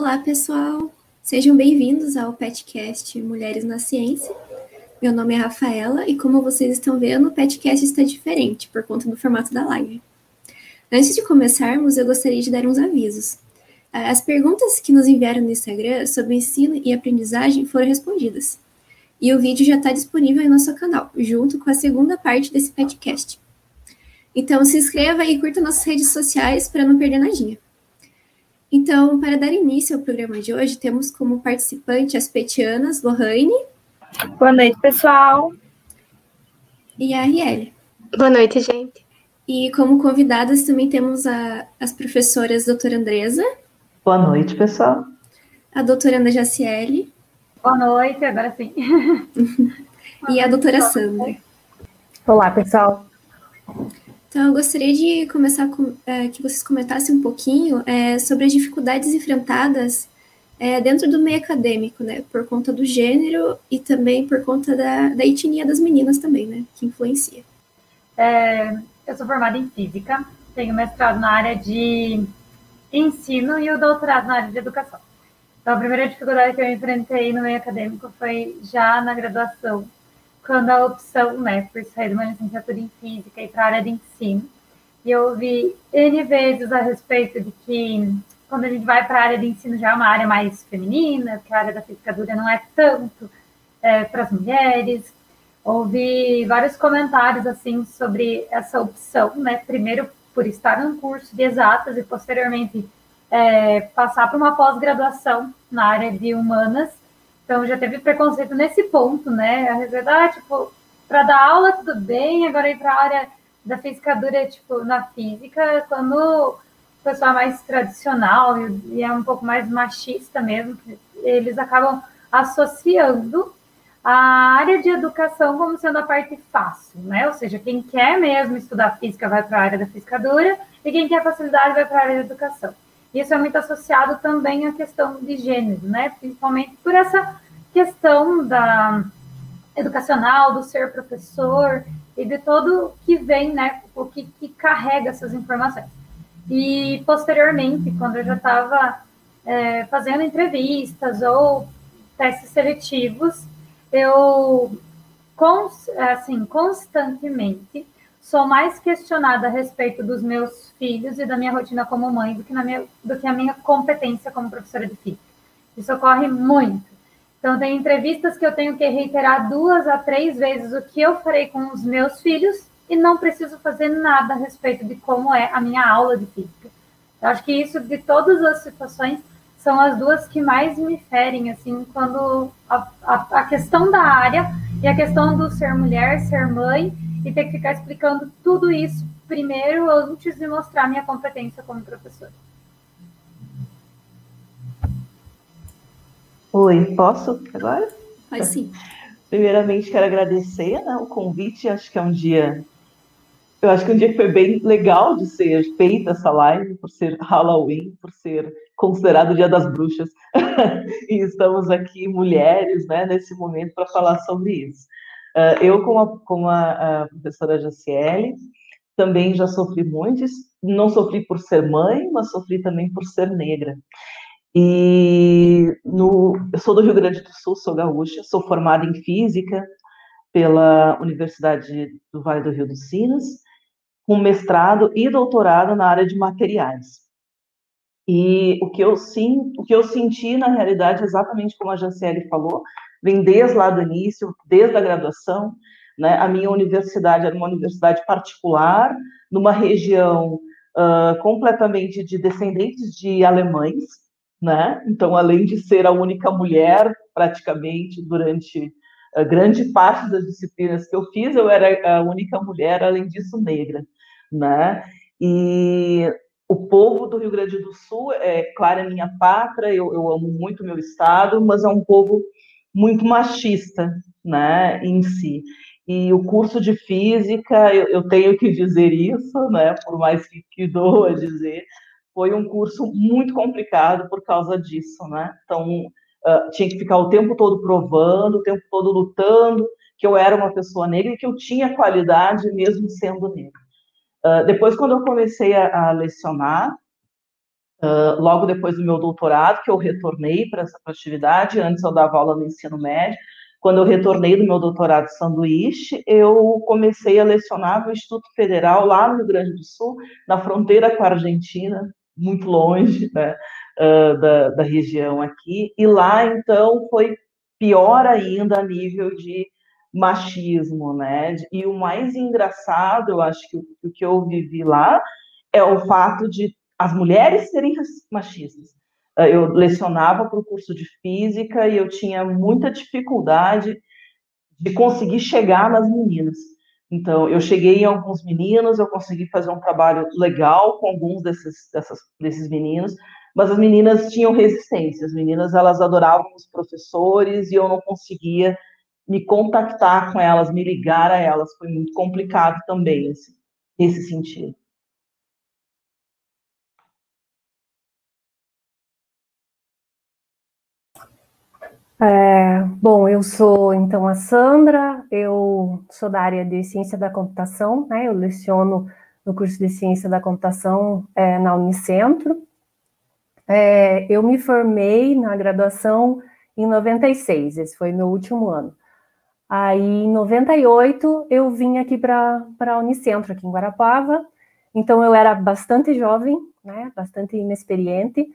Olá, pessoal! Sejam bem-vindos ao podcast Mulheres na Ciência. Meu nome é Rafaela e, como vocês estão vendo, o podcast está diferente por conta do formato da live. Antes de começarmos, eu gostaria de dar uns avisos. As perguntas que nos enviaram no Instagram sobre ensino e aprendizagem foram respondidas. E o vídeo já está disponível em nosso canal, junto com a segunda parte desse podcast. Então, se inscreva e curta nossas redes sociais para não perder nadinha. Então, para dar início ao programa de hoje, temos como participante as petianas Lohane. Boa noite, pessoal. E a Arielle. Boa noite, gente. E como convidadas também temos a, as professoras doutora Andresa. Boa noite, pessoal. A doutora Ana Jaciele. Boa noite, agora sim. e a doutora Sandra. Olá, pessoal. Então, eu gostaria de começar com é, que vocês comentassem um pouquinho é, sobre as dificuldades enfrentadas é, dentro do meio acadêmico, né, por conta do gênero e também por conta da, da etnia das meninas também, né, que influencia. É, eu sou formada em Física, tenho mestrado na área de ensino e o doutorado na área de educação. Então, a primeira dificuldade que eu enfrentei no meio acadêmico foi já na graduação, quando a opção, né, por sair de uma licenciatura em Física e para a área de ensino. E eu ouvi N vezes a respeito de que quando a gente vai para a área de ensino já é uma área mais feminina, que a área da física dura não é tanto é, para as mulheres. Ouvi vários comentários assim sobre essa opção, né? Primeiro por estar num curso de exatas e posteriormente é, passar para uma pós-graduação na área de humanas. Então, já teve preconceito nesse ponto, né? A verdade, ah, tipo, para dar aula tudo bem, agora ir para a área da física dura, tipo, na física, quando o pessoal é mais tradicional e é um pouco mais machista mesmo, eles acabam associando a área de educação como sendo a parte fácil, né? Ou seja, quem quer mesmo estudar física vai para a área da física dura e quem quer facilidade vai para a área de educação. Isso é muito associado também à questão de gênero, né? Principalmente por essa questão da educacional, do ser professor e de todo que vem, né? O que, que carrega essas informações. E posteriormente, quando eu já estava é, fazendo entrevistas ou testes seletivos, eu assim constantemente sou mais questionada a respeito dos meus filhos e da minha rotina como mãe do que, na minha, do que a minha competência como professora de física. Isso ocorre muito. Então, tem entrevistas que eu tenho que reiterar duas a três vezes o que eu farei com os meus filhos e não preciso fazer nada a respeito de como é a minha aula de física. Eu acho que isso, de todas as situações, são as duas que mais me ferem, assim, quando a, a, a questão da área e a questão do ser mulher, ser mãe e ter que ficar explicando tudo isso primeiro antes de mostrar minha competência como professora. Oi, posso agora? Pode sim. Primeiramente, quero agradecer né, o convite. Acho que é um dia. Eu acho que é um dia que foi bem legal de ser feita essa live, por ser Halloween, por ser considerado o Dia das Bruxas. e estamos aqui, mulheres, né, nesse momento, para falar sobre isso. Uh, eu, como a, como a, a professora Jaciele, também já sofri muito, não sofri por ser mãe, mas sofri também por ser negra. E no, eu sou do Rio Grande do Sul, sou gaúcha, sou formada em física pela Universidade do Vale do Rio dos Sinos, com mestrado e doutorado na área de materiais. E o que eu sinto, o que eu senti na realidade, exatamente como a Jaciele falou, vem desde lá do início, desde a graduação. Né? A minha universidade era uma universidade particular, numa região uh, completamente de descendentes de alemães, né? Então, além de ser a única mulher, praticamente, durante a grande parte das disciplinas que eu fiz, eu era a única mulher, além disso, negra, né? E o povo do Rio Grande do Sul, é claro, é minha pátria, eu, eu amo muito meu estado, mas é um povo muito machista, né, em si. E o curso de física, eu, eu tenho que dizer isso, né, por mais que, que doa dizer, foi um curso muito complicado por causa disso, né? Então, uh, tinha que ficar o tempo todo provando, o tempo todo lutando que eu era uma pessoa negra e que eu tinha qualidade mesmo sendo negra. Uh, depois, quando eu comecei a, a lecionar, uh, logo depois do meu doutorado, que eu retornei para essa atividade, antes eu dava aula no ensino médio, quando eu retornei do meu doutorado de sanduíche, eu comecei a lecionar no Instituto Federal, lá no Rio Grande do Sul, na fronteira com a Argentina, muito longe né, uh, da, da região aqui, e lá, então, foi pior ainda a nível de machismo, né? E o mais engraçado, eu acho que o que eu vivi lá é o fato de as mulheres serem machistas. Eu lecionava para o curso de física e eu tinha muita dificuldade de conseguir chegar nas meninas. Então, eu cheguei em alguns meninos, eu consegui fazer um trabalho legal com alguns desses, dessas, desses meninos, mas as meninas tinham resistência. As meninas, elas adoravam os professores e eu não conseguia me contactar com elas, me ligar a elas. Foi muito complicado também, assim, nesse sentido. É, bom, eu sou então a Sandra, eu sou da área de ciência da computação, né? Eu leciono no curso de ciência da computação é, na Unicentro. É, eu me formei na graduação em 96, esse foi meu último ano. Aí, em 98, eu vim aqui para a Unicentro, aqui em Guarapava. Então, eu era bastante jovem, né? Bastante inexperiente.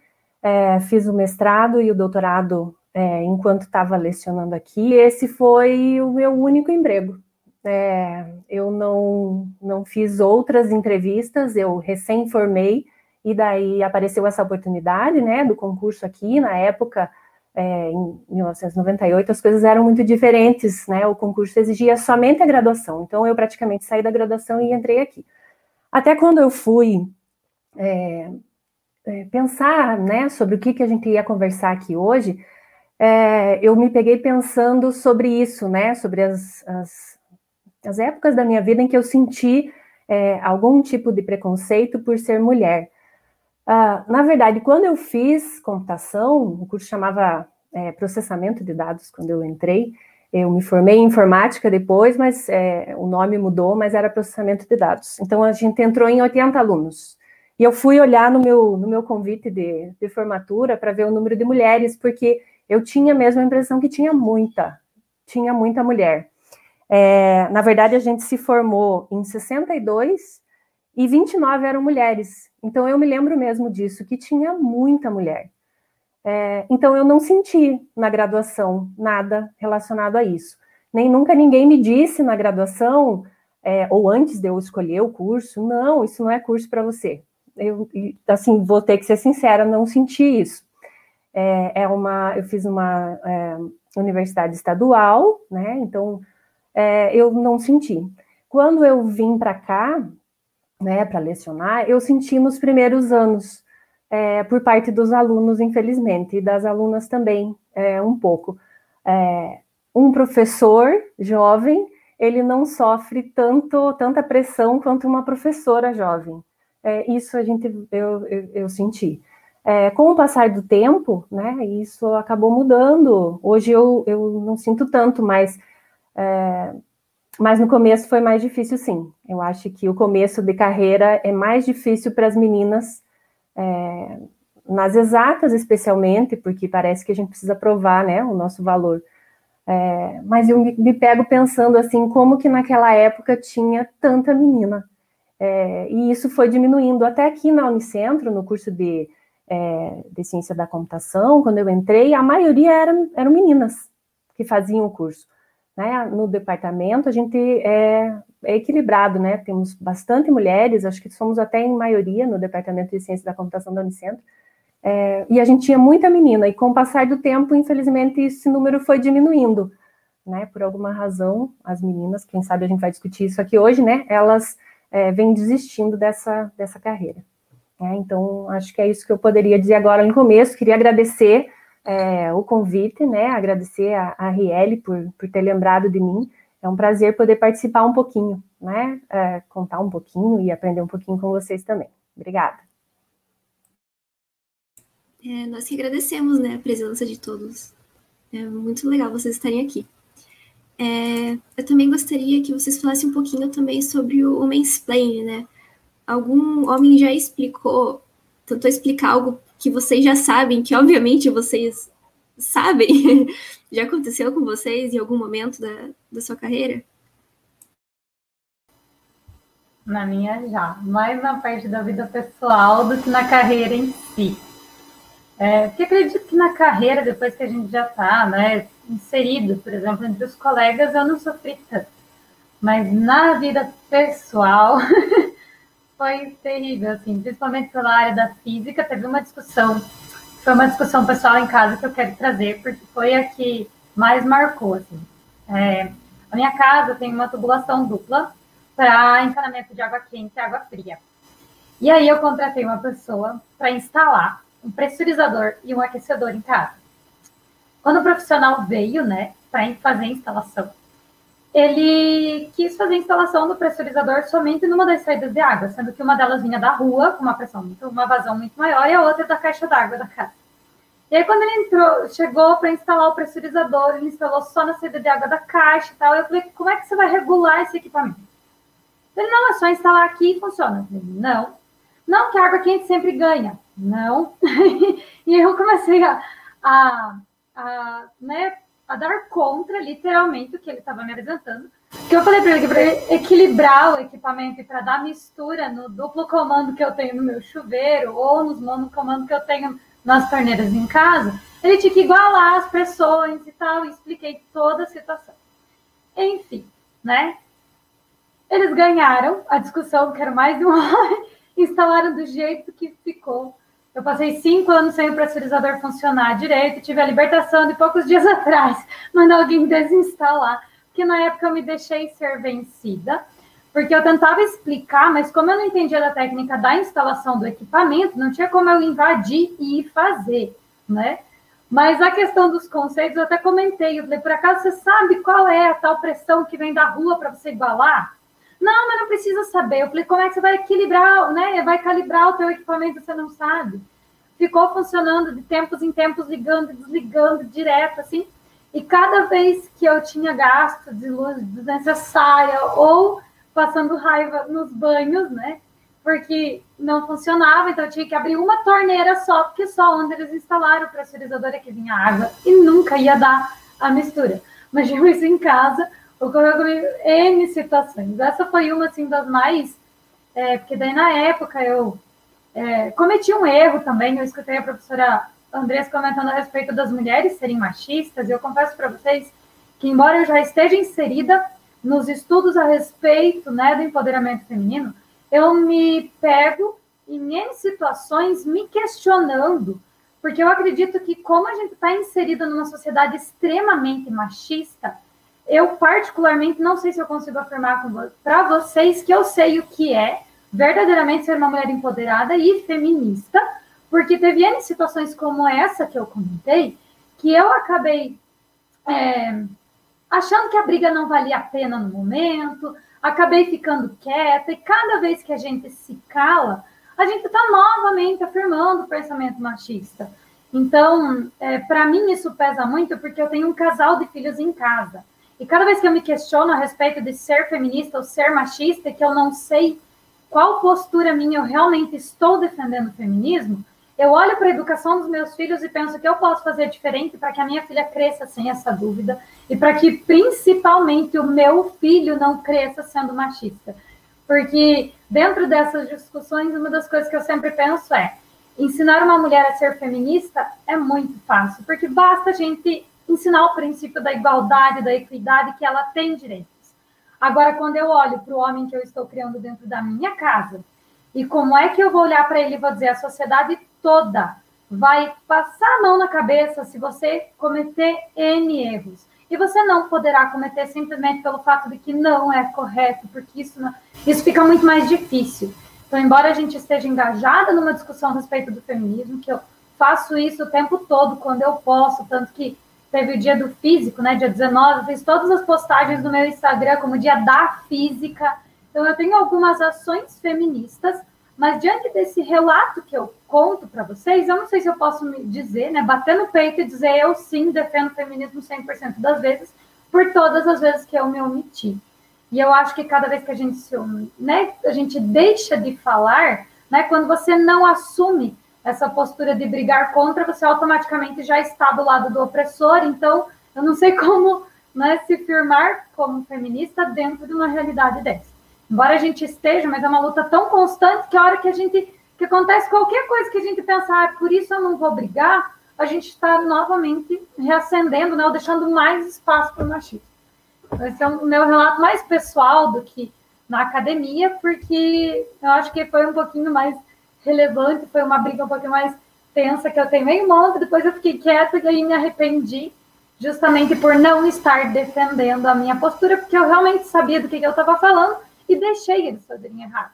É, fiz o mestrado e o doutorado é, enquanto estava lecionando aqui. Esse foi o meu único emprego. É, eu não, não fiz outras entrevistas, eu recém-formei, e daí apareceu essa oportunidade, né, do concurso aqui, na época, é, em 1998, as coisas eram muito diferentes, né, o concurso exigia somente a graduação, então eu praticamente saí da graduação e entrei aqui. Até quando eu fui é, é pensar, né, sobre o que, que a gente ia conversar aqui hoje, é, eu me peguei pensando sobre isso, né? Sobre as, as, as épocas da minha vida em que eu senti é, algum tipo de preconceito por ser mulher. Ah, na verdade, quando eu fiz computação, o curso chamava é, processamento de dados quando eu entrei. Eu me formei em informática depois, mas é, o nome mudou, mas era processamento de dados. Então a gente entrou em 80 alunos. E eu fui olhar no meu, no meu convite de, de formatura para ver o número de mulheres, porque eu tinha mesmo a impressão que tinha muita, tinha muita mulher. É, na verdade, a gente se formou em 62 e 29 eram mulheres. Então, eu me lembro mesmo disso, que tinha muita mulher. É, então, eu não senti na graduação nada relacionado a isso. Nem nunca ninguém me disse na graduação, é, ou antes de eu escolher o curso, não, isso não é curso para você. Eu, assim, vou ter que ser sincera, não senti isso é, é uma, eu fiz uma é, universidade estadual, né? Então é, eu não senti. Quando eu vim para cá, né, para lecionar, eu senti nos primeiros anos, é, por parte dos alunos, infelizmente, e das alunas também, é, um pouco. É, um professor jovem, ele não sofre tanto, tanta pressão quanto uma professora jovem. É, isso a gente, eu, eu, eu senti. É, com o passar do tempo, né, isso acabou mudando. Hoje eu, eu não sinto tanto, mas, é, mas no começo foi mais difícil, sim. Eu acho que o começo de carreira é mais difícil para as meninas, é, nas exatas especialmente, porque parece que a gente precisa provar né, o nosso valor. É, mas eu me, me, pego pensando assim, como que naquela época tinha tanta menina. É, e isso foi diminuindo. Até aqui na Unicentro, no curso de é, de ciência da computação, quando eu entrei, a maioria eram, eram meninas que faziam o curso. Né? No departamento, a gente é, é, equilibrado, né? Temos bastante mulheres, acho que somos até em maioria no departamento de ciência da computação da Unicentro, é, e a gente tinha muita menina, e com o passar do tempo, infelizmente, esse número foi diminuindo, né? Por alguma razão, as meninas, quem sabe a gente vai discutir isso aqui hoje, né? Elas é, vêm desistindo dessa, dessa carreira. É, então, acho que é isso que eu poderia dizer agora no começo. Queria agradecer é, o convite, né? Agradecer a, a Riele por, por ter lembrado de mim. É um prazer poder participar um pouquinho, né? É, contar um pouquinho e aprender um pouquinho com vocês também. Obrigada. É, nós que agradecemos né, a presença de todos. É muito legal vocês estarem aqui. É, eu também gostaria que vocês falassem um pouquinho também sobre o mansplaining, né? Algum homem já explicou tentou explicar algo que vocês já sabem, que obviamente vocês sabem? já aconteceu com vocês em algum momento da, da sua carreira? Na minha já, mais na parte da vida pessoal do que na carreira em si. É, porque acredito que na carreira, depois que a gente já está né, inserido, por exemplo, entre os colegas, eu não sofri tanto. Mas na vida pessoal foi terrível, assim, principalmente pela área da física. Teve uma discussão, foi uma discussão pessoal em casa que eu quero trazer, porque foi a que mais marcou, assim. É, a minha casa tem uma tubulação dupla para encanamento de água quente e água fria. E aí eu contratei uma pessoa para instalar um pressurizador e um aquecedor em casa. Quando o profissional veio, né, para fazer a instalação, ele quis fazer a instalação do pressurizador somente numa das saídas de água, sendo que uma delas vinha da rua, com uma pressão muito, uma vazão muito maior, e a outra da caixa d'água da casa. E aí, quando ele entrou, chegou para instalar o pressurizador, ele instalou só na saída de água da caixa e tal. Eu falei, como é que você vai regular esse equipamento? Ele, não, é só instalar aqui e funciona. Eu falei, não. Não, que a água quente sempre ganha não. e eu comecei a, a, a, né, a dar contra, literalmente, o que ele estava me apresentando. Que eu falei para ele que para equilibrar o equipamento e para dar mistura no duplo comando que eu tenho no meu chuveiro ou nos monocomandos que eu tenho nas torneiras em casa, ele tinha que igualar as pressões e tal, e expliquei toda a situação. Enfim, né? Eles ganharam a discussão, que era mais de uma hora, instalaram do jeito que ficou eu passei cinco anos sem o pressurizador funcionar direito, tive a libertação de poucos dias atrás, mandar alguém desinstalar, porque na época eu me deixei ser vencida, porque eu tentava explicar, mas como eu não entendia da técnica da instalação do equipamento, não tinha como eu invadir e fazer, né? Mas a questão dos conceitos, eu até comentei, eu falei, por acaso você sabe qual é a tal pressão que vem da rua para você igualar? Não, mas não precisa saber. Eu falei, como é que você vai equilibrar, né? Vai calibrar o teu equipamento, você não sabe. Ficou funcionando de tempos em tempos, ligando desligando direto, assim. E cada vez que eu tinha gasto de luz desnecessária ou passando raiva nos banhos, né? Porque não funcionava, então eu tinha que abrir uma torneira só, porque só onde eles instalaram o pressurizador é que vinha água e nunca ia dar a mistura. Mas isso em casa, ocorreu comigo N situações. Essa foi uma, assim, das mais... É, porque daí, na época, eu é, cometi um erro também. Eu escutei a professora Andressa comentando a respeito das mulheres serem machistas. E eu confesso para vocês que, embora eu já esteja inserida nos estudos a respeito né, do empoderamento feminino, eu me pego em N situações me questionando, porque eu acredito que, como a gente está inserida numa sociedade extremamente machista, eu particularmente não sei se eu consigo afirmar para vocês que eu sei o que é verdadeiramente ser uma mulher empoderada e feminista, porque teve N situações como essa que eu comentei, que eu acabei é, achando que a briga não valia a pena no momento, acabei ficando quieta, e cada vez que a gente se cala, a gente está novamente afirmando o pensamento machista. Então, é, para mim, isso pesa muito porque eu tenho um casal de filhos em casa. E cada vez que eu me questiono a respeito de ser feminista ou ser machista, que eu não sei qual postura minha eu realmente estou defendendo o feminismo, eu olho para a educação dos meus filhos e penso que eu posso fazer diferente para que a minha filha cresça sem essa dúvida e para que principalmente o meu filho não cresça sendo machista. Porque dentro dessas discussões, uma das coisas que eu sempre penso é: ensinar uma mulher a ser feminista é muito fácil, porque basta a gente ensinar o princípio da igualdade, da equidade, que ela tem direitos. Agora, quando eu olho para o homem que eu estou criando dentro da minha casa, e como é que eu vou olhar para ele e vou dizer a sociedade toda vai passar a mão na cabeça se você cometer N erros. E você não poderá cometer simplesmente pelo fato de que não é correto, porque isso, não, isso fica muito mais difícil. Então, embora a gente esteja engajada numa discussão a respeito do feminismo, que eu faço isso o tempo todo, quando eu posso, tanto que teve o dia do físico, né, dia 19, eu fiz todas as postagens no meu Instagram como dia da física. Então, eu tenho algumas ações feministas, mas diante desse relato que eu conto para vocês, eu não sei se eu posso me dizer, né, bater no peito e dizer eu sim defendo o feminismo 100% das vezes, por todas as vezes que eu me omiti. E eu acho que cada vez que a gente se, né, a gente deixa de falar, né? Quando você não assume essa postura de brigar contra, você automaticamente já está do lado do opressor. Então, eu não sei como né, se firmar como feminista dentro de uma realidade dessa. Embora a gente esteja, mas é uma luta tão constante que a hora que a gente que acontece qualquer coisa que a gente pensar, ah, por isso eu não vou brigar, a gente está novamente reacendendo, né, ou deixando mais espaço para o machismo. Esse é o meu relato mais pessoal do que na academia, porque eu acho que foi um pouquinho mais relevante, foi uma briga um pouquinho mais tensa que eu tenho meio monte, depois eu fiquei quieta e aí me arrependi justamente por não estar defendendo a minha postura, porque eu realmente sabia do que, que eu estava falando e deixei eles fazerem errado.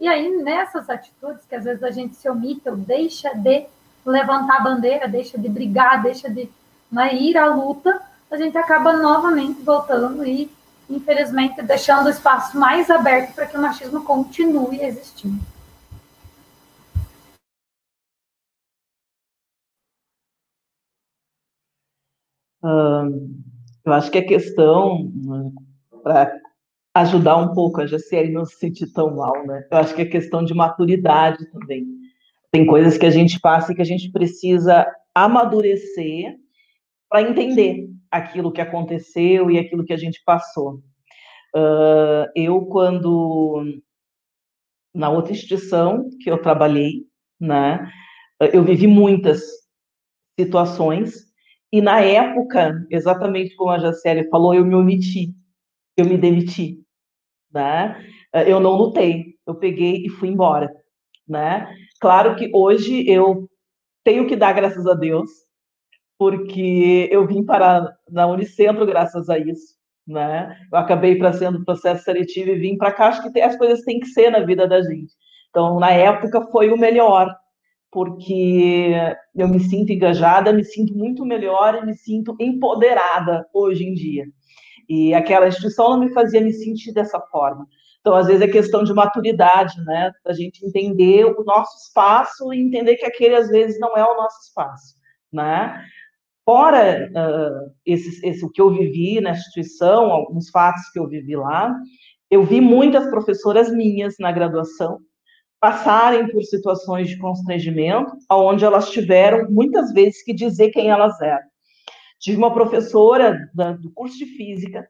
E aí, nessas atitudes que às vezes a gente se omite ou deixa de levantar a bandeira, deixa de brigar, deixa de né, ir à luta, a gente acaba novamente voltando e, infelizmente, deixando o espaço mais aberto para que o machismo continue existindo. Eu acho que a questão, para ajudar um pouco a Jaciele não se sentir tão mal, né? Eu acho que é questão de maturidade também. Tem coisas que a gente passa e que a gente precisa amadurecer para entender aquilo que aconteceu e aquilo que a gente passou. Uh, eu, quando na outra instituição que eu trabalhei, né, eu vivi muitas situações e na época, exatamente como a Jaciele falou, eu me omiti, eu me demiti, né? Eu não lutei, eu peguei e fui embora, né? Claro que hoje eu tenho que dar graças a Deus, porque eu vim para na Unicentro graças a isso, né? Eu acabei sendo processo seletivo e vim para cá. Acho que as coisas têm que ser na vida da gente. Então, na época foi o melhor, porque eu me sinto engajada, me sinto muito melhor e me sinto empoderada hoje em dia. E aquela instituição não me fazia me sentir dessa forma. Então, às vezes, é questão de maturidade, né? Da gente entender o nosso espaço e entender que aquele, às vezes, não é o nosso espaço, né? Fora uh, esse, esse, o que eu vivi na instituição, alguns fatos que eu vivi lá, eu vi muitas professoras minhas na graduação passarem por situações de constrangimento, onde elas tiveram muitas vezes que dizer quem elas eram. Tive uma professora da, do curso de física,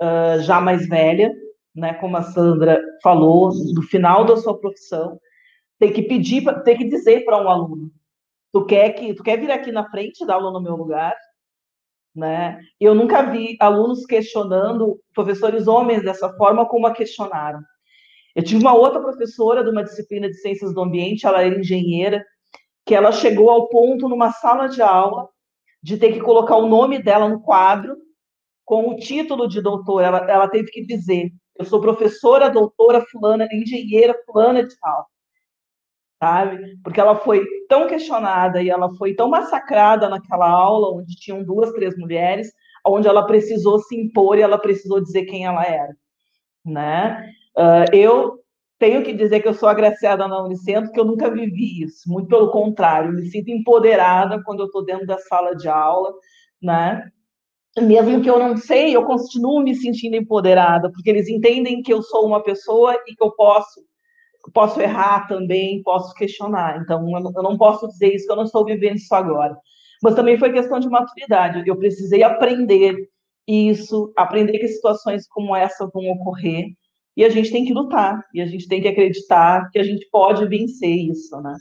uh, já mais velha, né, como a Sandra falou, no final da sua profissão, tem que pedir, tem que dizer para um aluno, tu quer que, tu quer vir aqui na frente dar aula no meu lugar, né? Eu nunca vi alunos questionando professores homens dessa forma como a questionaram. Eu tive uma outra professora de uma disciplina de ciências do ambiente, ela era engenheira, que ela chegou ao ponto, numa sala de aula, de ter que colocar o nome dela no quadro, com o título de doutora. Ela, ela teve que dizer: Eu sou professora, doutora, fulana, engenheira, fulana de tal. Sabe? Porque ela foi tão questionada e ela foi tão massacrada naquela aula, onde tinham duas, três mulheres, onde ela precisou se impor e ela precisou dizer quem ela era. Né? Uh, eu tenho que dizer que eu sou agraciada na Unicentro, que eu nunca vivi isso. Muito pelo contrário, me sinto empoderada quando eu estou dentro da sala de aula, né? Mesmo que eu não sei, eu continuo me sentindo empoderada, porque eles entendem que eu sou uma pessoa e que eu posso posso errar também, posso questionar. Então, eu não posso dizer isso, que eu não estou vivendo isso agora. Mas também foi questão de maturidade. Eu precisei aprender isso, aprender que situações como essa vão ocorrer, e a gente tem que lutar, e a gente tem que acreditar que a gente pode vencer isso, né?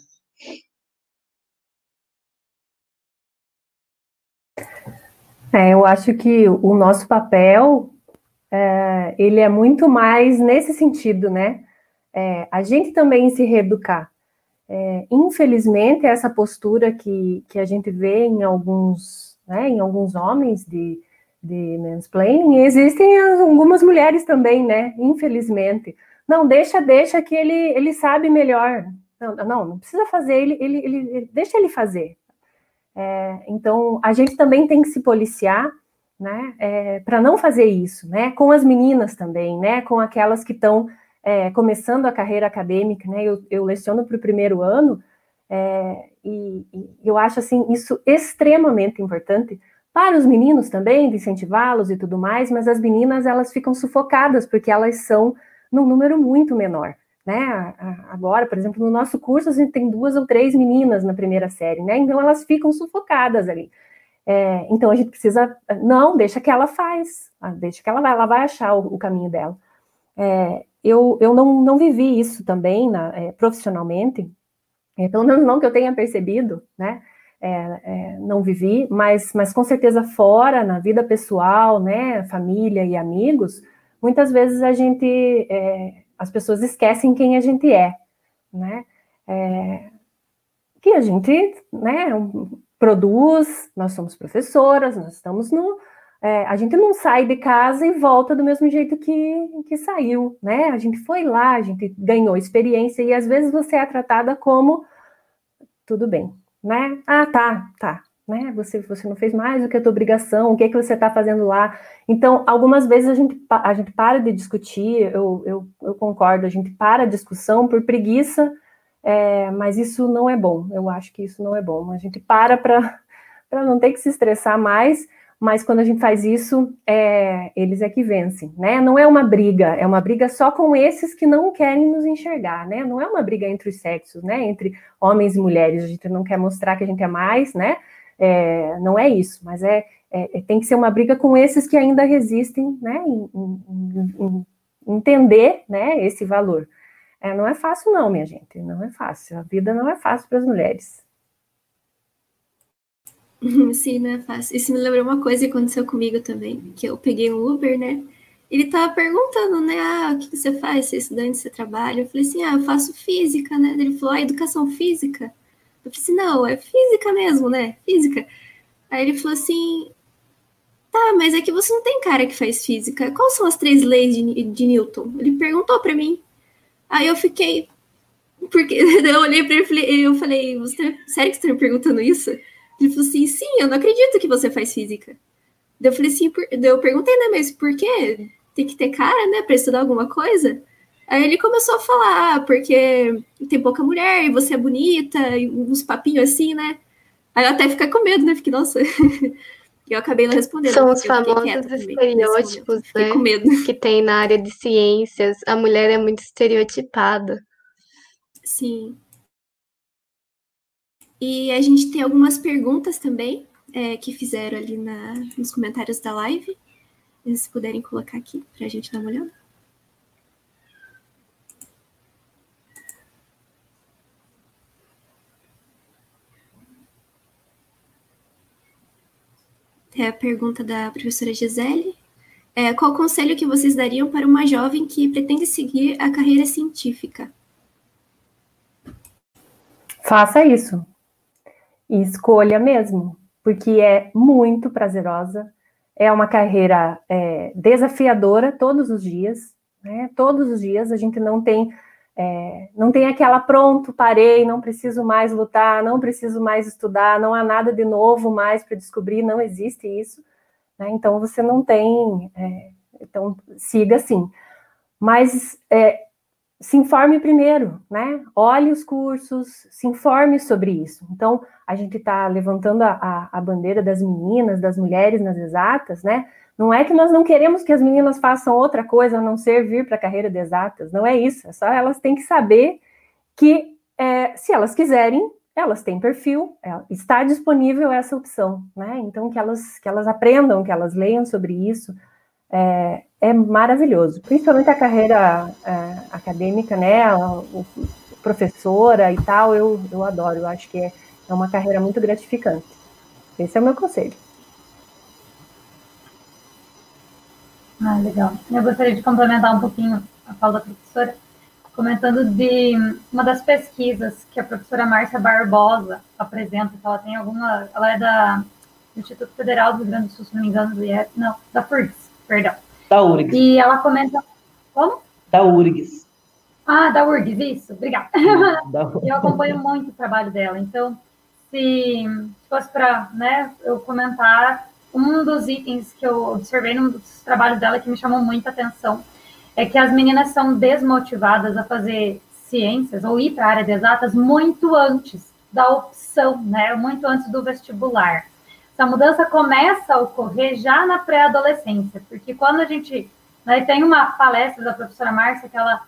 É, eu acho que o nosso papel, é, ele é muito mais nesse sentido, né? É, a gente também se reeducar. É, infelizmente, essa postura que, que a gente vê em alguns, né, em alguns homens de de mansplaining, existem algumas mulheres também, né? Infelizmente. Não, deixa, deixa que ele, ele sabe melhor. Não, não, não precisa fazer, ele, ele, ele deixa ele fazer. É, então, a gente também tem que se policiar, né? É, para não fazer isso, né? Com as meninas também, né? Com aquelas que estão é, começando a carreira acadêmica, né? Eu, eu leciono para o primeiro ano, é, e, e eu acho assim isso extremamente importante, para os meninos também, de incentivá-los e tudo mais, mas as meninas elas ficam sufocadas porque elas são num número muito menor. né? Agora, por exemplo, no nosso curso, a gente tem duas ou três meninas na primeira série, né? Então elas ficam sufocadas ali. É, então a gente precisa, não, deixa que ela faz, ah, deixa que ela vai, ela vai achar o, o caminho dela. É, eu, eu não, não vivi isso também na, é, profissionalmente, é, pelo menos não que eu tenha percebido, né? É, é, não vivi, mas, mas com certeza fora, na vida pessoal, né, família e amigos, muitas vezes a gente, é, as pessoas esquecem quem a gente é, né, é, que a gente, né, produz, nós somos professoras, nós estamos no, é, a gente não sai de casa e volta do mesmo jeito que, que saiu, né, a gente foi lá, a gente ganhou experiência e às vezes você é tratada como tudo bem, né? Ah, tá, tá, né? Você, você não fez mais do que a tua obrigação, o que é que você está fazendo lá? Então, algumas vezes a gente, a gente para de discutir, eu, eu, eu concordo, a gente para a discussão por preguiça, é, mas isso não é bom, eu acho que isso não é bom. A gente para para não ter que se estressar mais mas quando a gente faz isso, é, eles é que vencem, né? Não é uma briga, é uma briga só com esses que não querem nos enxergar, né? Não é uma briga entre os sexos, né? Entre homens e mulheres, a gente não quer mostrar que a gente é mais, né? É, não é isso, mas é, é, é tem que ser uma briga com esses que ainda resistem, né? Em, em, em entender, né? Esse valor. É, não é fácil, não, minha gente, não é fácil. A vida não é fácil para as mulheres. Sim, não é fácil. Isso me lembrou uma coisa que aconteceu comigo também, que eu peguei um Uber, né? Ele tava perguntando, né? Ah, o que, você faz? Você é estudante, você trabalha? Eu falei assim, ah, eu faço física, né? Ele falou, ah, educação física? Eu falei assim, não, é física mesmo, né? Física. Aí ele falou assim, tá, mas é que você não tem cara que faz física. Quais são as três leis de, de Newton? Ele perguntou para mim. Aí eu fiquei, porque eu olhei para ele e falei, eu falei, você, sério que você tá me perguntando isso? Ele falou assim: sim, eu não acredito que você faz física. Daí eu falei assim, por... eu perguntei, né, mas por quê? Tem que ter cara, né, para estudar alguma coisa? Aí ele começou a falar, ah, porque tem pouca mulher, e você é bonita, e uns papinhos assim, né? Aí eu até fiquei com medo, né? Fiquei, nossa. E eu acabei não respondendo. São os famosos estereótipos, né? Com medo. Que tem na área de ciências. A mulher é muito estereotipada. Sim. E a gente tem algumas perguntas também é, que fizeram ali na, nos comentários da live. Se puderem colocar aqui para a gente dar uma olhada. É a pergunta da professora Gisele. É, qual conselho que vocês dariam para uma jovem que pretende seguir a carreira científica? Faça isso e escolha mesmo, porque é muito prazerosa, é uma carreira é, desafiadora todos os dias, né? Todos os dias a gente não tem é, não tem aquela pronto, parei, não preciso mais lutar, não preciso mais estudar, não há nada de novo mais para descobrir, não existe isso. Né? Então você não tem, é, então siga assim. Mas é, se informe primeiro, né? Olhe os cursos, se informe sobre isso. Então, a gente está levantando a, a, a, bandeira das meninas, das mulheres nas exatas, né? Não é que nós não queremos que as meninas façam outra coisa a não ser vir para a carreira de exatas, não é isso. É só elas têm que saber que, é, se elas quiserem, elas têm perfil, é, está disponível essa opção, né? Então, que elas, que elas aprendam, que elas leiam sobre isso, é, é maravilhoso, principalmente a carreira é, acadêmica, né, o, professora e tal, eu, eu adoro, eu acho que é, é uma carreira muito gratificante. Esse é o meu conselho. Ah, legal. Eu gostaria de complementar um pouquinho a fala da professora, comentando de uma das pesquisas que a professora Márcia Barbosa apresenta, que ela tem alguma, ela é da Instituto Federal do Rio Grande do Sul, se não me engano, do IEF, não, da FURGS, perdão. Da URGS. E ela comenta. Como? Da URGS. Ah, da URGS, isso, obrigada. eu acompanho muito o trabalho dela, então, se fosse para né, eu comentar, um dos itens que eu observei num dos trabalhos dela que me chamou muita atenção é que as meninas são desmotivadas a fazer ciências ou ir para a área de exatas muito antes da opção, né? Muito antes do vestibular essa mudança começa a ocorrer já na pré-adolescência, porque quando a gente né, tem uma palestra da professora Márcia que ela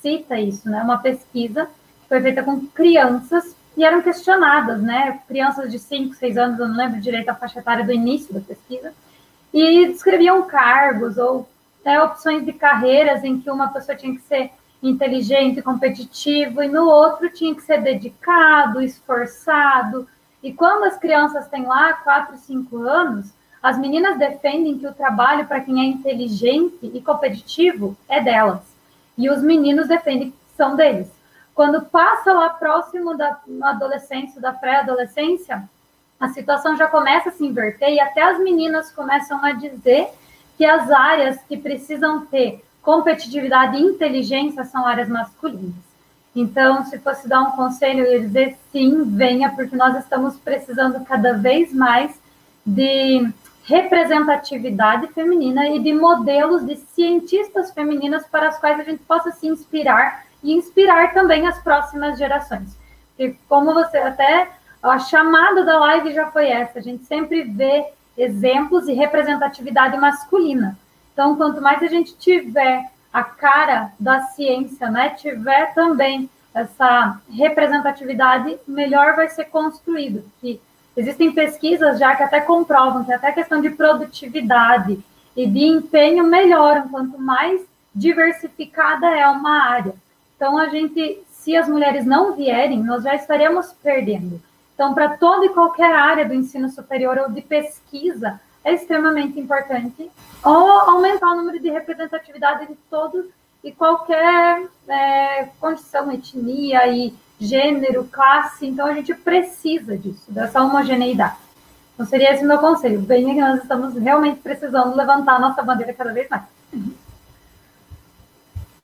cita isso, né? Uma pesquisa que foi feita com crianças e eram questionadas, né? Crianças de 5, 6 anos, eu não lembro direito a faixa etária do início da pesquisa, e descreviam cargos ou até opções de carreiras em que uma pessoa tinha que ser inteligente, competitivo, e no outro tinha que ser dedicado, esforçado. E quando as crianças têm lá 4, 5 anos, as meninas defendem que o trabalho para quem é inteligente e competitivo é delas. E os meninos defendem que são deles. Quando passa lá próximo da adolescência, da pré-adolescência, a situação já começa a se inverter e até as meninas começam a dizer que as áreas que precisam ter competitividade e inteligência são áreas masculinas. Então, se fosse dar um conselho, eu ia dizer sim, venha, porque nós estamos precisando cada vez mais de representatividade feminina e de modelos de cientistas femininas para as quais a gente possa se inspirar e inspirar também as próximas gerações. Porque, como você até a chamada da live já foi essa, a gente sempre vê exemplos e representatividade masculina. Então, quanto mais a gente tiver a cara da ciência, né, tiver também essa representatividade, melhor vai ser construído. Que existem pesquisas já que até comprovam que até questão de produtividade e de empenho melhoram quanto mais diversificada é uma área. Então, a gente, se as mulheres não vierem, nós já estaremos perdendo. Então, para toda e qualquer área do ensino superior ou de pesquisa, é extremamente importante ou aumentar o número de representatividade de todos e qualquer é, condição, etnia e gênero, classe. Então, a gente precisa disso, dessa homogeneidade. Então, seria esse o meu conselho. Bem nós estamos realmente precisando levantar a nossa bandeira cada vez mais.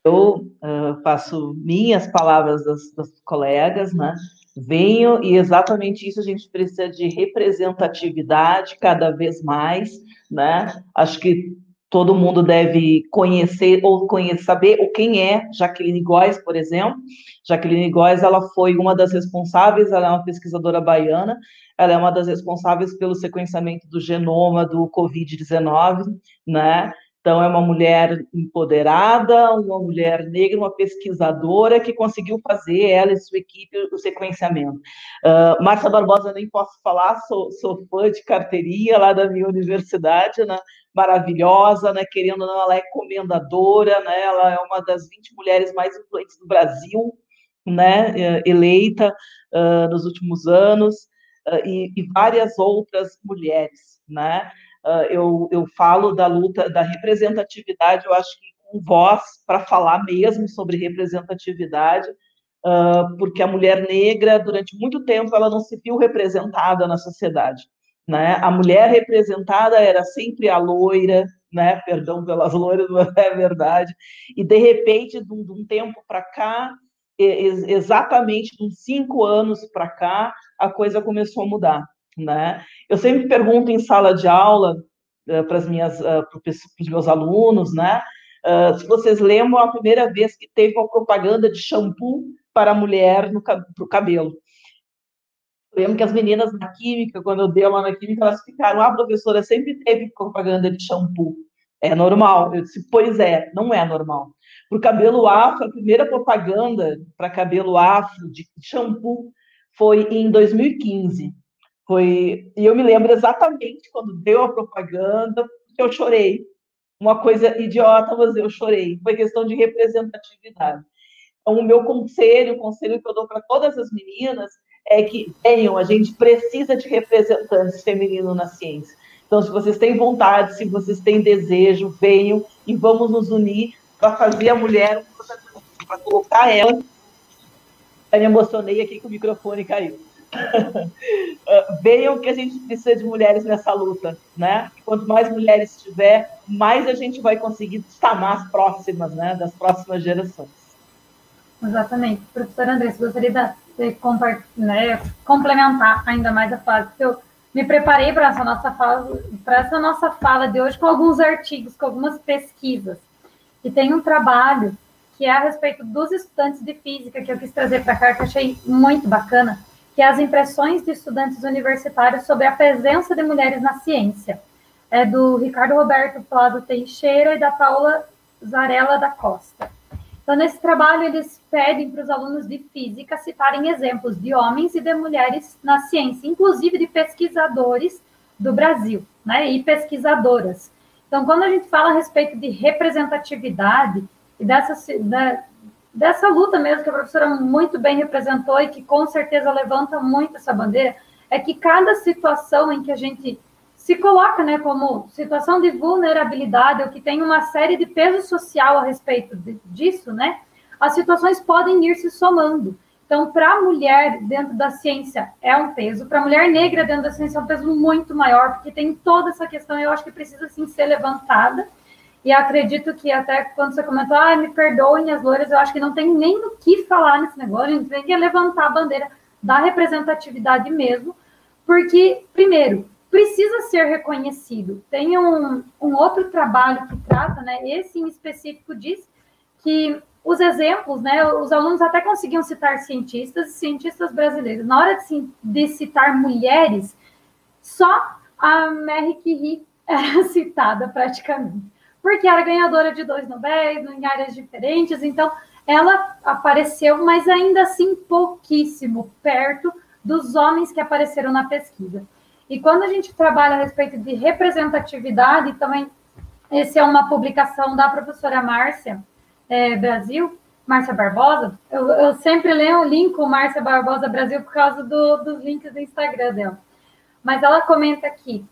Eu uh, faço minhas palavras das, das colegas, né? Venham, e exatamente isso a gente precisa de representatividade cada vez mais, né? Acho que todo mundo deve conhecer ou conhecer, saber o quem é Jaqueline Góes, por exemplo. Jaqueline Góes, ela foi uma das responsáveis, ela é uma pesquisadora baiana, ela é uma das responsáveis pelo sequenciamento do genoma do COVID-19, né? Então, é uma mulher empoderada, uma mulher negra, uma pesquisadora que conseguiu fazer, ela e sua equipe, o sequenciamento. Uh, Márcia Barbosa, nem posso falar, sou, sou fã de carteirinha lá da minha universidade, né? maravilhosa, né? querendo ou não, ela é comendadora, né? ela é uma das 20 mulheres mais influentes do Brasil, né? Eh, eleita uh, nos últimos anos, uh, e, e várias outras mulheres. Né? Uh, eu, eu falo da luta, da representatividade, eu acho que com voz para falar mesmo sobre representatividade, uh, porque a mulher negra, durante muito tempo, ela não se viu representada na sociedade. Né? A mulher representada era sempre a loira, né? perdão pelas loiras, mas é verdade, e de repente, de um, tempo para cá, exatamente de uns cinco anos para cá, a coisa começou a mudar. Né? Eu sempre pergunto em sala de aula uh, para uh, os meus alunos, né? Uh, se vocês lembram a primeira vez que teve uma propaganda de shampoo para a mulher no para o cabelo. Eu lembro que as meninas na química, quando eu dei aula na química, elas ficaram, ah, professora, sempre teve propaganda de shampoo. É normal. Eu disse, pois é, não é normal. Para o cabelo afro, a primeira propaganda para cabelo afro de shampoo foi em 2015. Foi, e eu me lembro exatamente quando deu a propaganda, que eu chorei. Uma coisa idiota, mas eu chorei. Foi questão de representatividade. Então, o meu conselho, o conselho que eu dou para todas as meninas, é que venham, a gente precisa de representantes femininos na ciência. Então, se vocês têm vontade, se vocês têm desejo, venham e vamos nos unir para fazer a mulher para colocar ela. Eu me emocionei aqui que o microfone caiu. Venham que a gente precisa de mulheres nessa luta, né? Quanto mais mulheres tiver, mais a gente vai conseguir chamar as próximas, né? Das próximas gerações. Exatamente. Professora Andressa, gostaria de né, complementar ainda mais a fase que eu me preparei para essa nossa fala, para essa nossa fala de hoje com alguns artigos, com algumas pesquisas. E tem um trabalho que é a respeito dos estudantes de física que eu quis trazer para cá, que eu achei muito bacana, que é as impressões de estudantes universitários sobre a presença de mulheres na ciência. É do Ricardo Roberto Flávio Teixeira e da Paula Zarella da Costa. Então, nesse trabalho, eles pedem para os alunos de física citarem exemplos de homens e de mulheres na ciência, inclusive de pesquisadores do Brasil, né, e pesquisadoras. Então, quando a gente fala a respeito de representatividade e dessa, dessa luta mesmo que a professora muito bem representou e que com certeza levanta muito essa bandeira, é que cada situação em que a gente se coloca né, como situação de vulnerabilidade ou que tem uma série de peso social a respeito de, disso, né, as situações podem ir se somando. Então, para a mulher dentro da ciência é um peso, para a mulher negra dentro da ciência é um peso muito maior, porque tem toda essa questão, eu acho que precisa sim ser levantada. E acredito que até quando você comentou, ah, me perdoem as loiras, eu acho que não tem nem o que falar nesse negócio, a gente tem que levantar a bandeira da representatividade mesmo, porque, primeiro, precisa ser reconhecido. Tem um, um outro trabalho que trata, né? Esse em específico diz que os exemplos, né? Os alunos até conseguiam citar cientistas e cientistas brasileiros. Na hora de, de citar mulheres, só a Marie Curie era citada praticamente, porque era ganhadora de dois Nobéis em áreas diferentes, então ela apareceu, mas ainda assim pouquíssimo perto dos homens que apareceram na pesquisa. E quando a gente trabalha a respeito de representatividade, também, essa é uma publicação da professora Márcia é, Brasil, Márcia Barbosa. Eu, eu sempre leio o link com Márcia Barbosa Brasil por causa do, dos links do Instagram dela. Mas ela comenta aqui,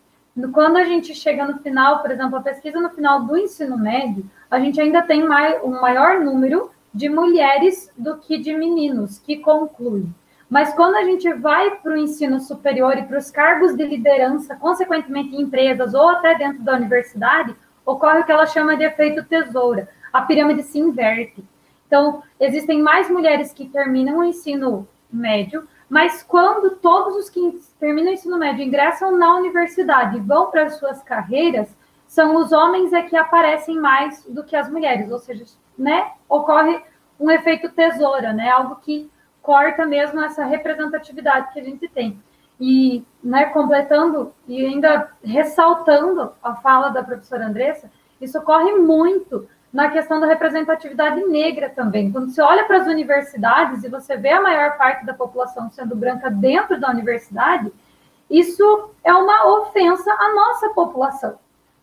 quando a gente chega no final, por exemplo, a pesquisa no final do ensino médio, a gente ainda tem mais, um maior número de mulheres do que de meninos que concluem. Mas quando a gente vai para o ensino superior e para os cargos de liderança, consequentemente em empresas ou até dentro da universidade, ocorre o que ela chama de efeito tesoura. A pirâmide se inverte. Então, existem mais mulheres que terminam o ensino médio, mas quando todos os que terminam o ensino médio ingressam na universidade e vão para as suas carreiras, são os homens é que aparecem mais do que as mulheres, ou seja, né, ocorre um efeito tesoura, né, algo que corta mesmo essa representatividade que a gente tem. E, né, completando e ainda ressaltando a fala da professora Andressa, isso ocorre muito na questão da representatividade negra também. Quando você olha para as universidades e você vê a maior parte da população sendo branca dentro da universidade, isso é uma ofensa à nossa população.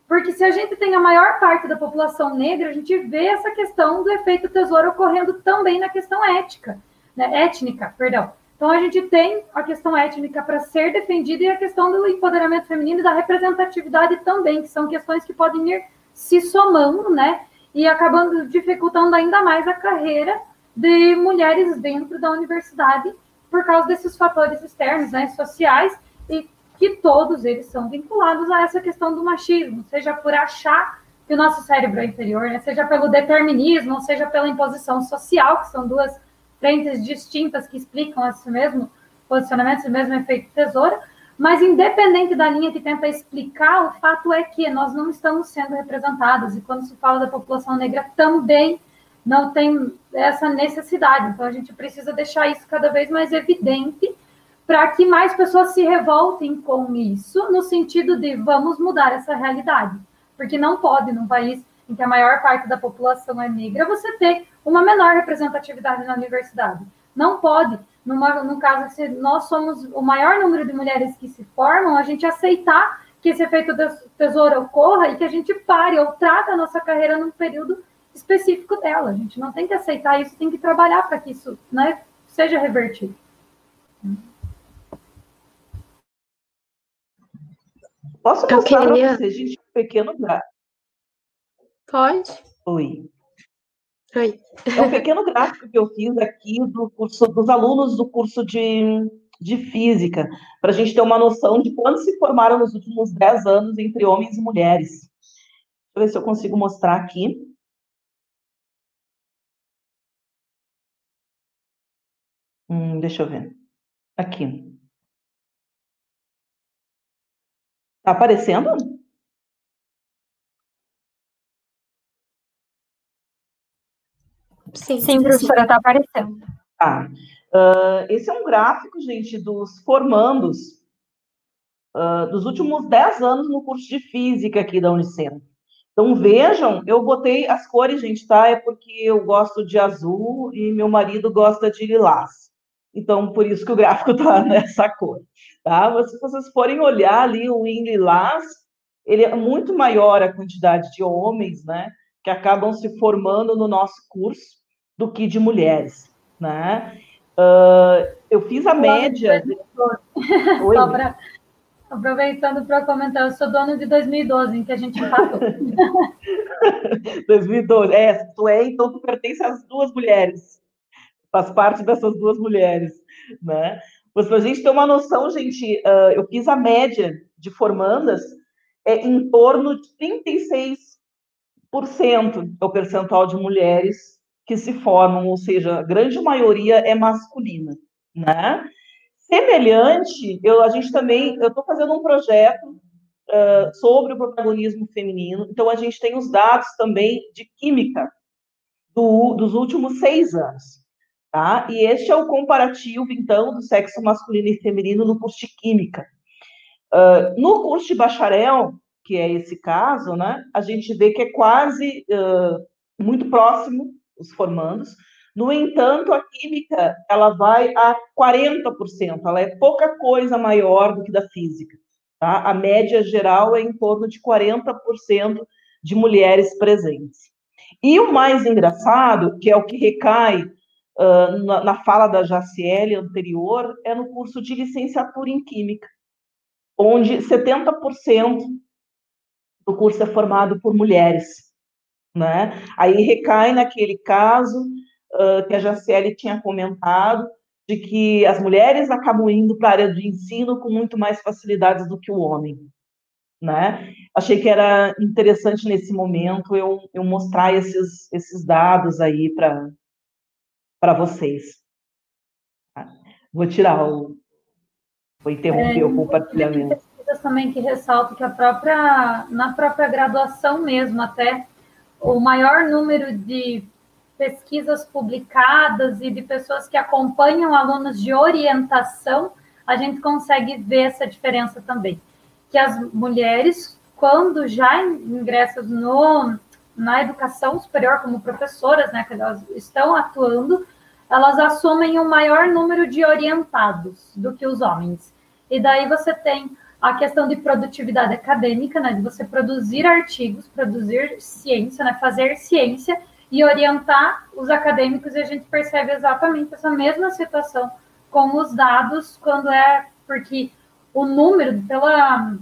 Porque se a gente tem a maior parte da população negra, a gente vê essa questão do efeito tesouro ocorrendo também na questão ética né, étnica, perdão. Então a gente tem a questão étnica para ser defendida e a questão do empoderamento feminino e da representatividade também, que são questões que podem ir se somando, né, e acabando dificultando ainda mais a carreira de mulheres dentro da universidade por causa desses fatores externos, né, sociais e que todos eles são vinculados a essa questão do machismo, seja por achar que o nosso cérebro é inferior, né, seja pelo determinismo, seja pela imposição social, que são duas frentes distintas que explicam esse mesmo posicionamento, esse mesmo efeito tesoura, mas independente da linha que tenta explicar, o fato é que nós não estamos sendo representados, e quando se fala da população negra, também não tem essa necessidade. Então, a gente precisa deixar isso cada vez mais evidente para que mais pessoas se revoltem com isso, no sentido de vamos mudar essa realidade. Porque não pode, num país em que a maior parte da população é negra, você ter uma menor representatividade na universidade. Não pode, numa, no caso, se nós somos o maior número de mulheres que se formam, a gente aceitar que esse efeito tesouro ocorra e que a gente pare ou trata a nossa carreira num período específico dela. A gente não tem que aceitar isso, tem que trabalhar para que isso né, seja revertido. Posso mostrar queria... para vocês, gente, um pequeno gráfico? Pode. Oi. Oi. É um pequeno gráfico que eu fiz aqui do curso, dos alunos do curso de, de física, para a gente ter uma noção de quantos se formaram nos últimos 10 anos entre homens e mulheres. Deixa eu ver se eu consigo mostrar aqui. Hum, deixa eu ver. Aqui. Tá aparecendo? Sim, Sim professora, está aparecendo. Tá. Uh, esse é um gráfico, gente, dos formandos uh, dos últimos 10 anos no curso de Física aqui da Unicentro. Então vejam, eu botei as cores, gente, tá? É porque eu gosto de azul e meu marido gosta de lilás. Então, por isso que o gráfico tá nessa cor, tá? Mas se vocês forem olhar ali o em lilás, ele é muito maior a quantidade de homens, né, que acabam se formando no nosso curso do que de mulheres, né? Uh, eu fiz a média. Só para Aproveitando para comentar, eu sou dona de 2012, em que a gente empatou. 2012, é, tu é, então tu pertence às duas mulheres. Faz parte dessas duas mulheres, né? Mas para a gente ter uma noção, gente, uh, eu fiz a média de formandas é em torno de 36% é o percentual de mulheres que se formam, ou seja, a grande maioria é masculina, né? Semelhante, eu, a gente também, eu estou fazendo um projeto uh, sobre o protagonismo feminino, então a gente tem os dados também de química do, dos últimos seis anos, tá? E este é o comparativo, então, do sexo masculino e feminino no curso de química. Uh, no curso de bacharel, que é esse caso, né, a gente vê que é quase uh, muito próximo os formandos, no entanto, a química ela vai a 40%, ela é pouca coisa maior do que da física. Tá? A média geral é em torno de 40% de mulheres presentes. E o mais engraçado, que é o que recai uh, na, na, fala da Jaciele anterior, é no curso de licenciatura em Química, onde 70% do curso é formado por mulheres. Né? Aí recai naquele caso uh, que a Jaciele tinha comentado, de que as mulheres acabam indo para a área de ensino com muito mais facilidades do que o homem. Né? Achei que era interessante nesse momento eu, eu mostrar esses, esses dados aí para vocês. Vou tirar o. Vou interromper é, o compartilhamento. Pesquisas também que ressaltam que a própria, na própria graduação mesmo, até o maior número de pesquisas publicadas e de pessoas que acompanham alunos de orientação, a gente consegue ver essa diferença também. Que as mulheres, quando já ingressam no, na educação superior como professoras, né, que elas estão atuando, elas assumem um maior número de orientados do que os homens. E daí você tem a questão de produtividade acadêmica, né, de você produzir artigos, produzir ciência, né, fazer ciência, e orientar os acadêmicos, e a gente percebe exatamente essa mesma situação com os dados, quando é porque o número pela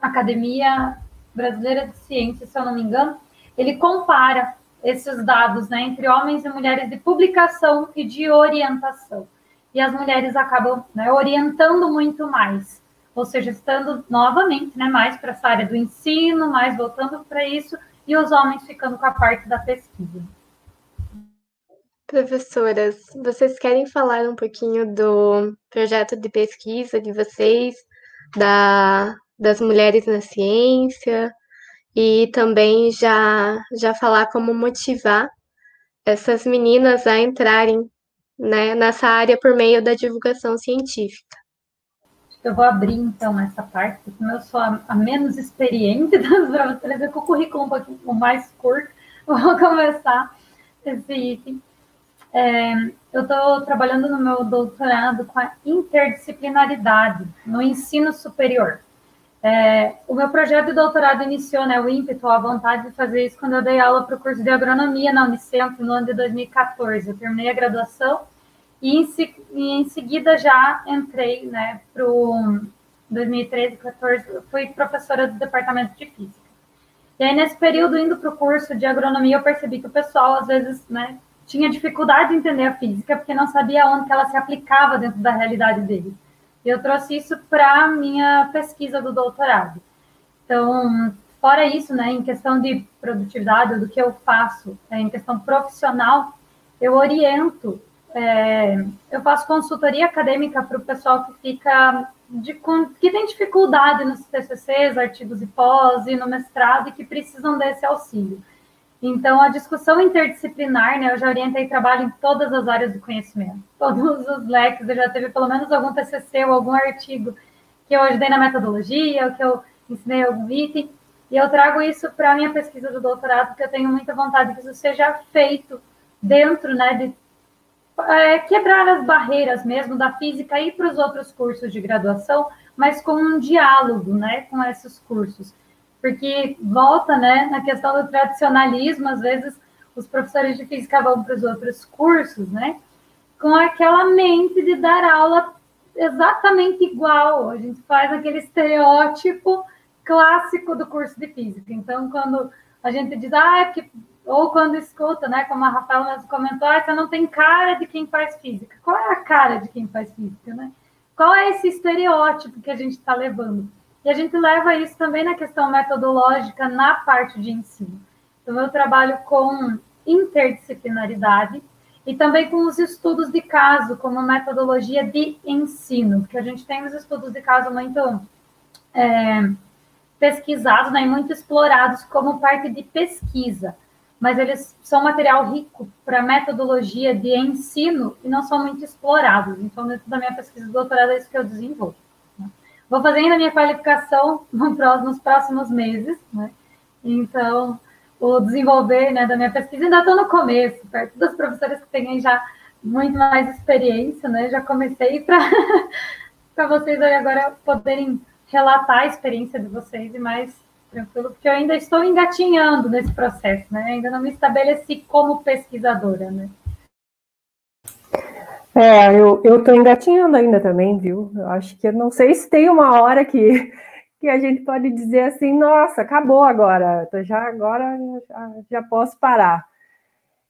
Academia Brasileira de Ciências, se eu não me engano, ele compara esses dados né, entre homens e mulheres de publicação e de orientação. E as mulheres acabam né, orientando muito mais, ou seja, estando novamente né, mais para essa área do ensino, mais voltando para isso, e os homens ficando com a parte da pesquisa. Professoras, vocês querem falar um pouquinho do projeto de pesquisa de vocês, da, das mulheres na ciência, e também já, já falar como motivar essas meninas a entrarem né, nessa área por meio da divulgação científica. Eu vou abrir, então, essa parte, como eu sou a, a menos experiente das professoras, é com o currículo um pouquinho mais curto, vou começar esse item. É, eu estou trabalhando no meu doutorado com a interdisciplinaridade no ensino superior. É, o meu projeto de doutorado iniciou, né, o ímpeto, a vontade de fazer isso quando eu dei aula para o curso de agronomia na Unicentro no ano de 2014. Eu terminei a graduação e em, e em seguida já entrei né, para o 2013, 2014, fui professora do departamento de física. E aí, nesse período, indo para o curso de agronomia, eu percebi que o pessoal, às vezes, né, tinha dificuldade de entender a física, porque não sabia onde ela se aplicava dentro da realidade dele. E eu trouxe isso para a minha pesquisa do doutorado. Então, fora isso, né, em questão de produtividade, do que eu faço, é, em questão profissional, eu oriento é, eu faço consultoria acadêmica para o pessoal que fica de, que tem dificuldade nos TCCs, artigos e pós e no mestrado e que precisam desse auxílio. Então, a discussão interdisciplinar, né, eu já orientei trabalho em todas as áreas do conhecimento, todos os leques, eu já teve pelo menos algum TCC ou algum artigo que eu ajudei na metodologia, ou que eu ensinei algum item, E eu trago isso para a minha pesquisa do doutorado, porque eu tenho muita vontade que isso seja feito dentro, né, de é, quebrar as barreiras mesmo da física e para os outros cursos de graduação, mas com um diálogo, né, com esses cursos. Porque volta, né, na questão do tradicionalismo, às vezes os professores de física vão para os outros cursos, né, com aquela mente de dar aula exatamente igual. A gente faz aquele estereótipo clássico do curso de física. Então, quando a gente diz, ah, é que ou quando escuta, né, como a Rafaela mesmo comentou, ah, você não tem cara de quem faz física. Qual é a cara de quem faz física, né? Qual é esse estereótipo que a gente está levando? E a gente leva isso também na questão metodológica na parte de ensino. Então, eu trabalho com interdisciplinaridade e também com os estudos de caso, como metodologia de ensino, porque a gente tem os estudos de caso muito é, pesquisados né, e muito explorados como parte de pesquisa mas eles são material rico para metodologia de ensino e não são muito explorados. Então, dentro da minha pesquisa de doutorado, é isso que eu desenvolvo. Né? Vou fazendo a minha qualificação nos próximos meses, né? Então, o desenvolver né, da minha pesquisa ainda estou no começo, perto dos professores que têm já muito mais experiência, né? Já comecei para vocês agora poderem relatar a experiência de vocês e mais tranquilo, porque eu ainda estou engatinhando nesse processo, né? Ainda não me estabeleci como pesquisadora, né? É, eu estou engatinhando ainda também, viu? Eu acho que eu não sei se tem uma hora que, que a gente pode dizer assim, nossa, acabou agora, já agora já, já posso parar.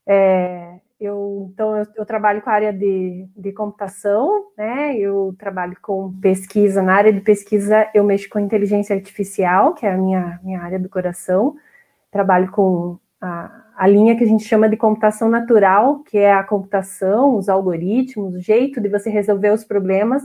É, eu, então, eu, eu, trabalho com a área de, de computação, né? Eu trabalho com pesquisa. Na área de pesquisa, eu mexo com inteligência artificial, que é a minha, minha área do coração. Trabalho com a, a linha que a gente chama de computação natural, que é a computação, os algoritmos, o jeito de você resolver os problemas,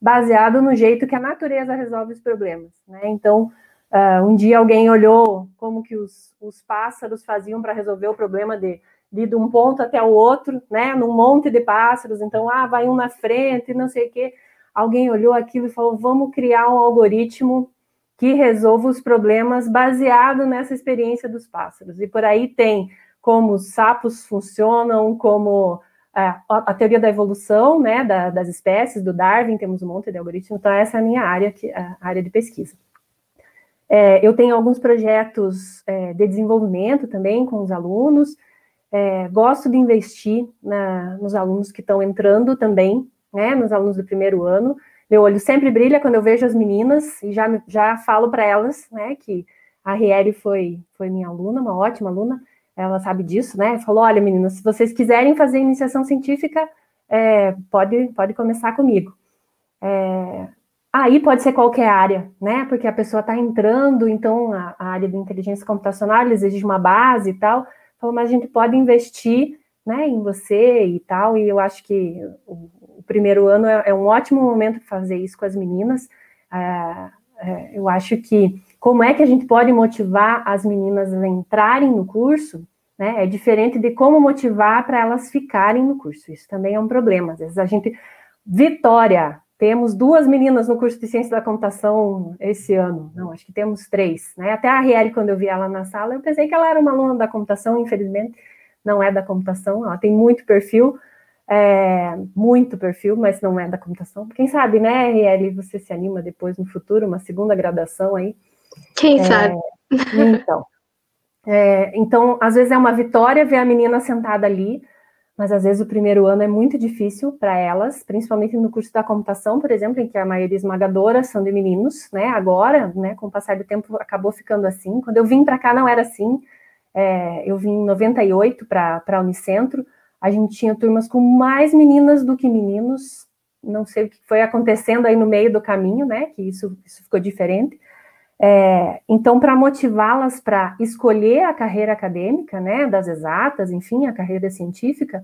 baseado no jeito que a natureza resolve os problemas, né? Então, uh, um dia alguém olhou como que os, os pássaros faziam para resolver o problema de de, de um ponto até o outro, né, num monte de pássaros, então, ah, vai um na frente, não sei o quê. Alguém olhou aquilo e falou, vamos criar um algoritmo que resolva os problemas baseado nessa experiência dos pássaros. E por aí tem como os sapos funcionam, como é, a teoria da evolução, né, da, das espécies, do Darwin, temos um monte de algoritmos, então essa é a minha área, que, a área de pesquisa. É, eu tenho alguns projetos é, de desenvolvimento também com os alunos, é, gosto de investir na, nos alunos que estão entrando também, né, nos alunos do primeiro ano. Meu olho sempre brilha quando eu vejo as meninas e já, já falo para elas, né, que a Riele foi, foi minha aluna, uma ótima aluna, ela sabe disso, né? Falou: olha, meninas, se vocês quiserem fazer iniciação científica, é, pode, pode começar comigo. É, aí pode ser qualquer área, né? Porque a pessoa está entrando, então a, a, área de inteligência computacional exige uma base e tal falou, mas a gente pode investir né, em você e tal, e eu acho que o, o primeiro ano é, é, um ótimo momento para fazer isso com as meninas. É, é, eu acho que como é que a gente pode motivar as meninas a entrarem no curso, né, é diferente de como motivar para elas ficarem no curso. Isso também é um problema. Às vezes a gente. Vitória, temos duas meninas no curso de ciência da computação esse ano. Não, acho que temos três. Né? Até a Riele, quando eu vi ela na sala, eu pensei que ela era uma aluna da computação, infelizmente, não é da computação. Ela tem muito perfil, é, muito perfil, mas não é da computação. Quem sabe, né, Riele, você se anima depois no futuro, uma segunda graduação aí. Quem é, sabe? Então. É, então, às vezes é uma vitória ver a menina sentada ali, mas às vezes o primeiro ano é muito difícil para elas, principalmente no curso da computação, por exemplo, em que a maioria esmagadora são de meninos, né? Agora, né, com o passar do tempo, acabou ficando assim. Quando eu vim para cá, não era assim. É, eu vim em 98 para a Unicentro, a gente tinha turmas com mais meninas do que meninos. Não sei o que foi acontecendo aí no meio do caminho, né? Que isso, isso ficou diferente. É, então, para motivá-las para escolher a carreira acadêmica, né, das exatas, enfim, a carreira científica,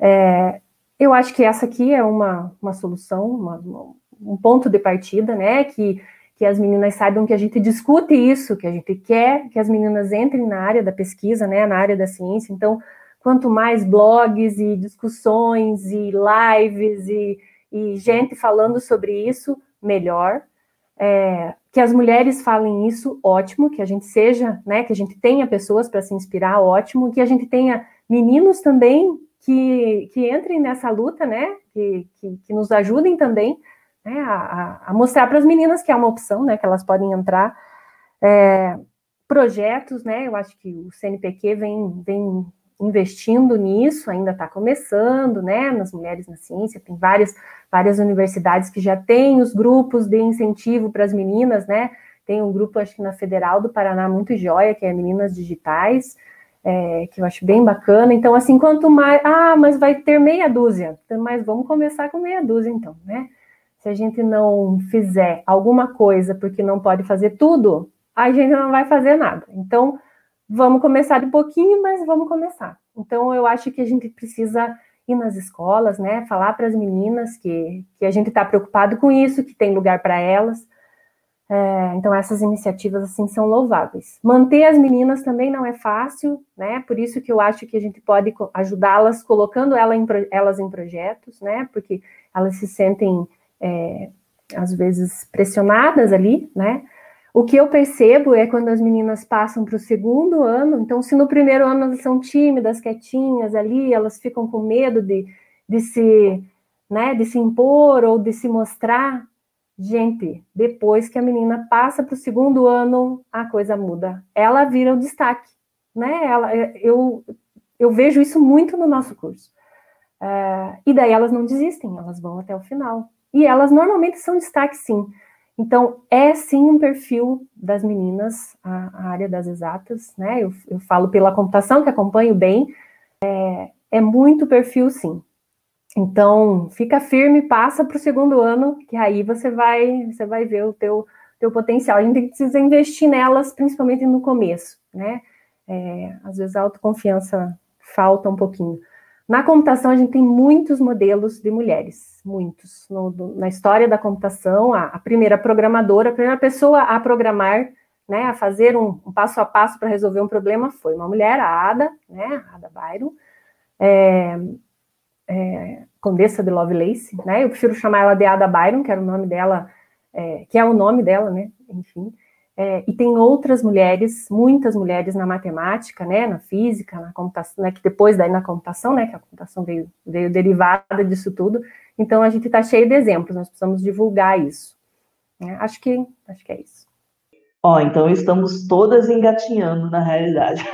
é, eu acho que essa aqui é uma, uma solução, uma, um ponto de partida, né, que, que as meninas saibam que a gente discute isso, que a gente quer que as meninas entrem na área da pesquisa, né, na área da ciência. Então, quanto mais blogs e discussões e lives e, e gente falando sobre isso, melhor. É, que as mulheres falem isso, ótimo, que a gente seja, né, que a gente tenha pessoas para se inspirar, ótimo, que a gente tenha meninos também que, que entrem nessa luta, né, que, que, que nos ajudem também né, a, a, mostrar para as meninas que é uma opção, né, que elas podem entrar. É, projetos, né, eu acho que o CNPq vem, vem investindo nisso, ainda está começando, né, nas mulheres na ciência, tem várias, várias universidades que já têm os grupos de incentivo para as meninas, né, tem um grupo, acho que na Federal do Paraná, muito joia, que é Meninas Digitais, é, que eu acho bem bacana, então, assim, quanto mais, ah, mas vai ter meia dúzia, então, mas vamos começar com meia dúzia, então, né, se a gente não fizer alguma coisa porque não pode fazer tudo, a gente não vai fazer nada, então, vamos começar de pouquinho, mas vamos começar. Então, eu acho que a gente precisa ir nas escolas, né, falar para as meninas que, que a gente está preocupado com isso, que tem lugar para elas. É, então, essas iniciativas, assim, são louváveis. Manter as meninas também não é fácil, né, por isso que eu acho que a gente pode ajudá-las colocando ela em, elas em projetos, né, porque elas se sentem, é, às vezes, pressionadas ali, né, o que eu percebo é quando as meninas passam para o segundo ano, então, se no primeiro ano elas são tímidas, quietinhas ali, elas ficam com medo de, de se, né, de se impor ou de se mostrar, gente, depois que a menina passa para o segundo ano, a coisa muda. Ela vira o destaque, né? Ela, eu, eu vejo isso muito no nosso curso. Uh, e daí elas não desistem, elas vão até o final. E elas normalmente são destaque, sim. Então, é sim um perfil das meninas, a, a área das exatas, né? Eu, eu, falo pela computação, que acompanho bem, é, é muito perfil, sim. Então, fica firme, passa para o segundo ano, que aí você vai, você vai ver o teu, teu potencial. A gente precisa investir nelas, principalmente no começo, né? É, às vezes a autoconfiança falta um pouquinho. Na computação, a gente tem muitos modelos de mulheres, muitos. No, na história da computação, a, a, primeira programadora, a primeira pessoa a programar, né, a fazer um, um passo a passo para resolver um problema foi uma mulher, a Ada, né, a Ada Byron, é, é, Condessa de Lovelace, né, eu prefiro chamar ela de Ada Byron, que era o nome dela, é, que é o nome dela, né, enfim. É, e tem outras mulheres, muitas mulheres na matemática, né, na física, na computação, né, que depois daí na computação, né, que a computação veio, veio derivada disso tudo. Então a gente está cheio de exemplos, nós precisamos divulgar isso. É, acho que acho que é isso. Ó, então estamos todas engatinhando na realidade,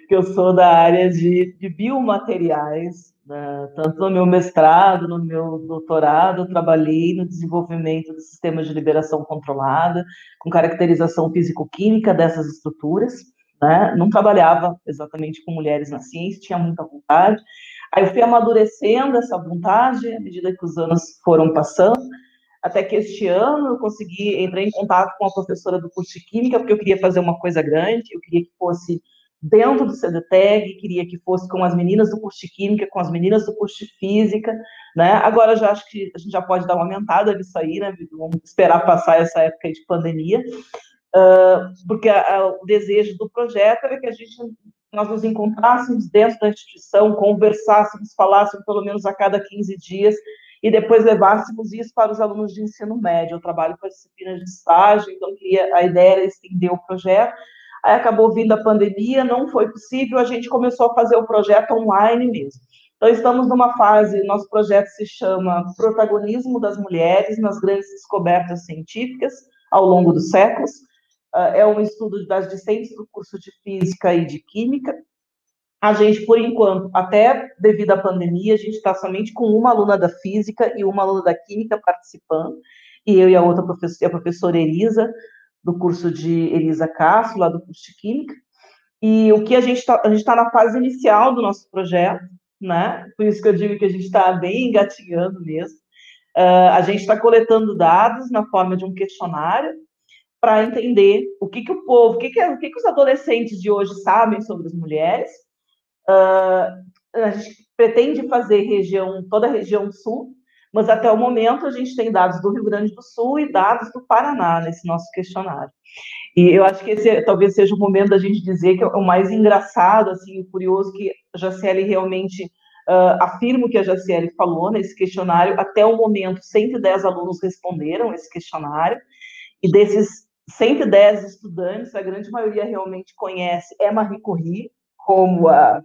porque eu sou da área de, de biomateriais né? Tanto no meu mestrado, no meu doutorado, eu trabalhei no desenvolvimento de sistemas de liberação controlada, com caracterização físico-química dessas estruturas. Né? Não trabalhava exatamente com mulheres na ciência, tinha muita vontade. Aí eu fui amadurecendo essa vontade à medida que os anos foram passando, até que este ano eu consegui entrar em contato com a professora do curso de Química, porque eu queria fazer uma coisa grande, eu queria que fosse dentro do CDTEG, queria que fosse com as meninas do curso de Química, com as meninas do curso de Física, né? Agora já acho que a gente já pode dar uma aumentada nisso aí, né? Vamos esperar passar essa época de pandemia, porque o desejo do projeto era que a gente nós nos encontrássemos dentro da instituição, conversássemos, falássemos pelo menos a cada 15 dias e depois levássemos isso para os alunos de ensino médio. Eu trabalho com a disciplina de estágio, então a ideia era estender o projeto, aí acabou vindo a pandemia, não foi possível, a gente começou a fazer o projeto online mesmo. Então, estamos numa fase, nosso projeto se chama Protagonismo das Mulheres nas Grandes Descobertas Científicas ao longo dos séculos. Ah, é um estudo das discentes do curso de Física e de Química. A gente, por enquanto, até devido à pandemia, a gente está somente com uma aluna da Física e uma aluna da Química participando, e eu e a outra professora, a professora Elisa, do curso de Elisa Castro, lá do curso de Química, e o que a gente está, a gente está na fase inicial do nosso projeto, né? Por isso que eu digo que a gente está bem engatinhando mesmo. Uh, a gente está coletando dados na forma de um questionário para entender o que, que o povo, o que, que, o que, que os adolescentes de hoje sabem sobre as mulheres. Uh, a gente pretende fazer região, toda a região sul, mas até o momento a gente tem dados do Rio Grande do Sul e dados do Paraná nesse nosso questionário. E eu acho que esse é, talvez seja o momento da gente dizer que é o mais engraçado, assim, curioso que a Jaciele realmente uh, afirma o que a Jaciele falou nesse questionário. Até o momento, 110 alunos responderam esse questionário. E desses 110 estudantes, a grande maioria realmente conhece é Marie Curie como a,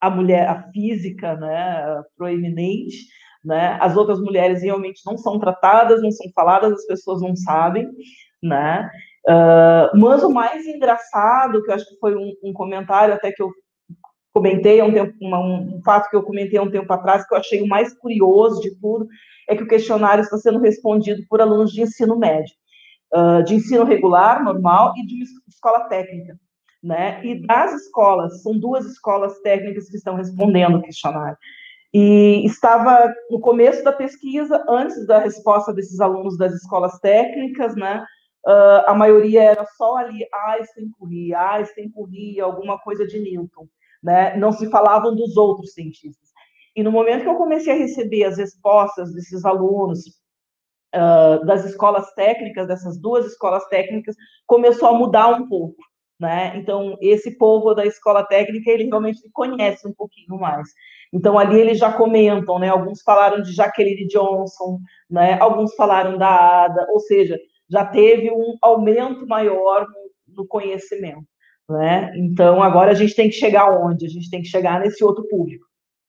a mulher, a física, né, proeminente, né? As outras mulheres realmente não são tratadas, não são faladas, as pessoas não sabem, né? Uh, mas o mais engraçado, que eu acho que foi um, um comentário até que eu comentei há um tempo, uma, um, fato que eu comentei há um tempo atrás, que eu achei o mais curioso de tudo, é que o questionário está sendo respondido por alunos de ensino médio, uh, de ensino regular, normal, e de escola técnica. Né? E das escolas, são duas escolas técnicas que estão respondendo o questionário. E estava no começo da pesquisa, antes da resposta desses alunos das escolas técnicas, né? Uh, a maioria era só ali Einstein, Curie, Einstein, Curie, alguma coisa de Newton, né? Não se falavam dos outros cientistas. E no momento que eu comecei a receber as respostas desses alunos uh, das escolas técnicas, dessas duas escolas técnicas, começou a mudar um pouco, né? Então, esse povo da escola técnica, ele realmente conhece um pouquinho mais. Então, ali eles já comentam, né? Alguns falaram de Jacqueline Johnson, né? Alguns falaram da Ada, ou seja, já teve um aumento maior no, no conhecimento, né? Então, agora a gente tem que chegar onde? A gente tem que chegar nesse outro público,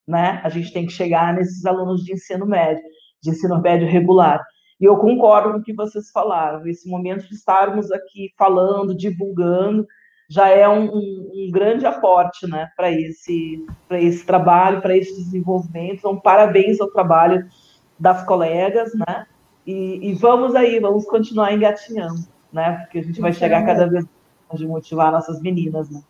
né? A gente tem que chegar nesses alunos de ensino médio, de ensino médio regular. E eu concordo com o que vocês falaram. Esse momento de estarmos aqui falando, divulgando, já é um, um, um grande aporte né, para esse, esse trabalho, para esse desenvolvimento. Então, parabéns ao trabalho das colegas, né? E, e, vamos aí, vamos continuar engatinhando, né? Porque a gente vai chegar cada vez mais de motivar nossas meninas, né?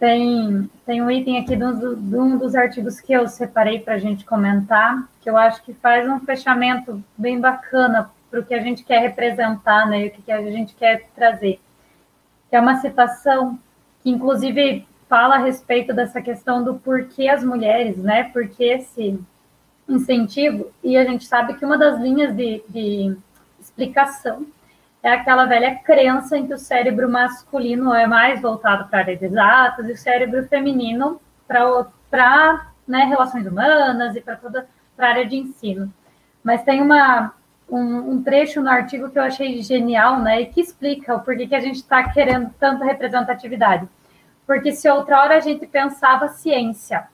Tem, tem um item aqui de um, um dos artigos que eu separei para a gente comentar, que eu acho que faz um fechamento bem bacana para o que a gente quer representar, né? E o que a gente quer trazer. Que é uma citação que, inclusive, fala a respeito dessa questão do porquê as mulheres, né? Porque esse incentivo, e a gente sabe que uma das linhas de, de explicação é aquela velha crença em que o cérebro masculino é mais voltado para áreas exatas e o cérebro feminino para né, relações humanas e para toda a área de ensino. Mas tem uma, um, um, trecho no artigo que eu achei genial, né, e que explica o porquê que a gente está querendo tanta representatividade. Porque se outra hora a gente pensava ciência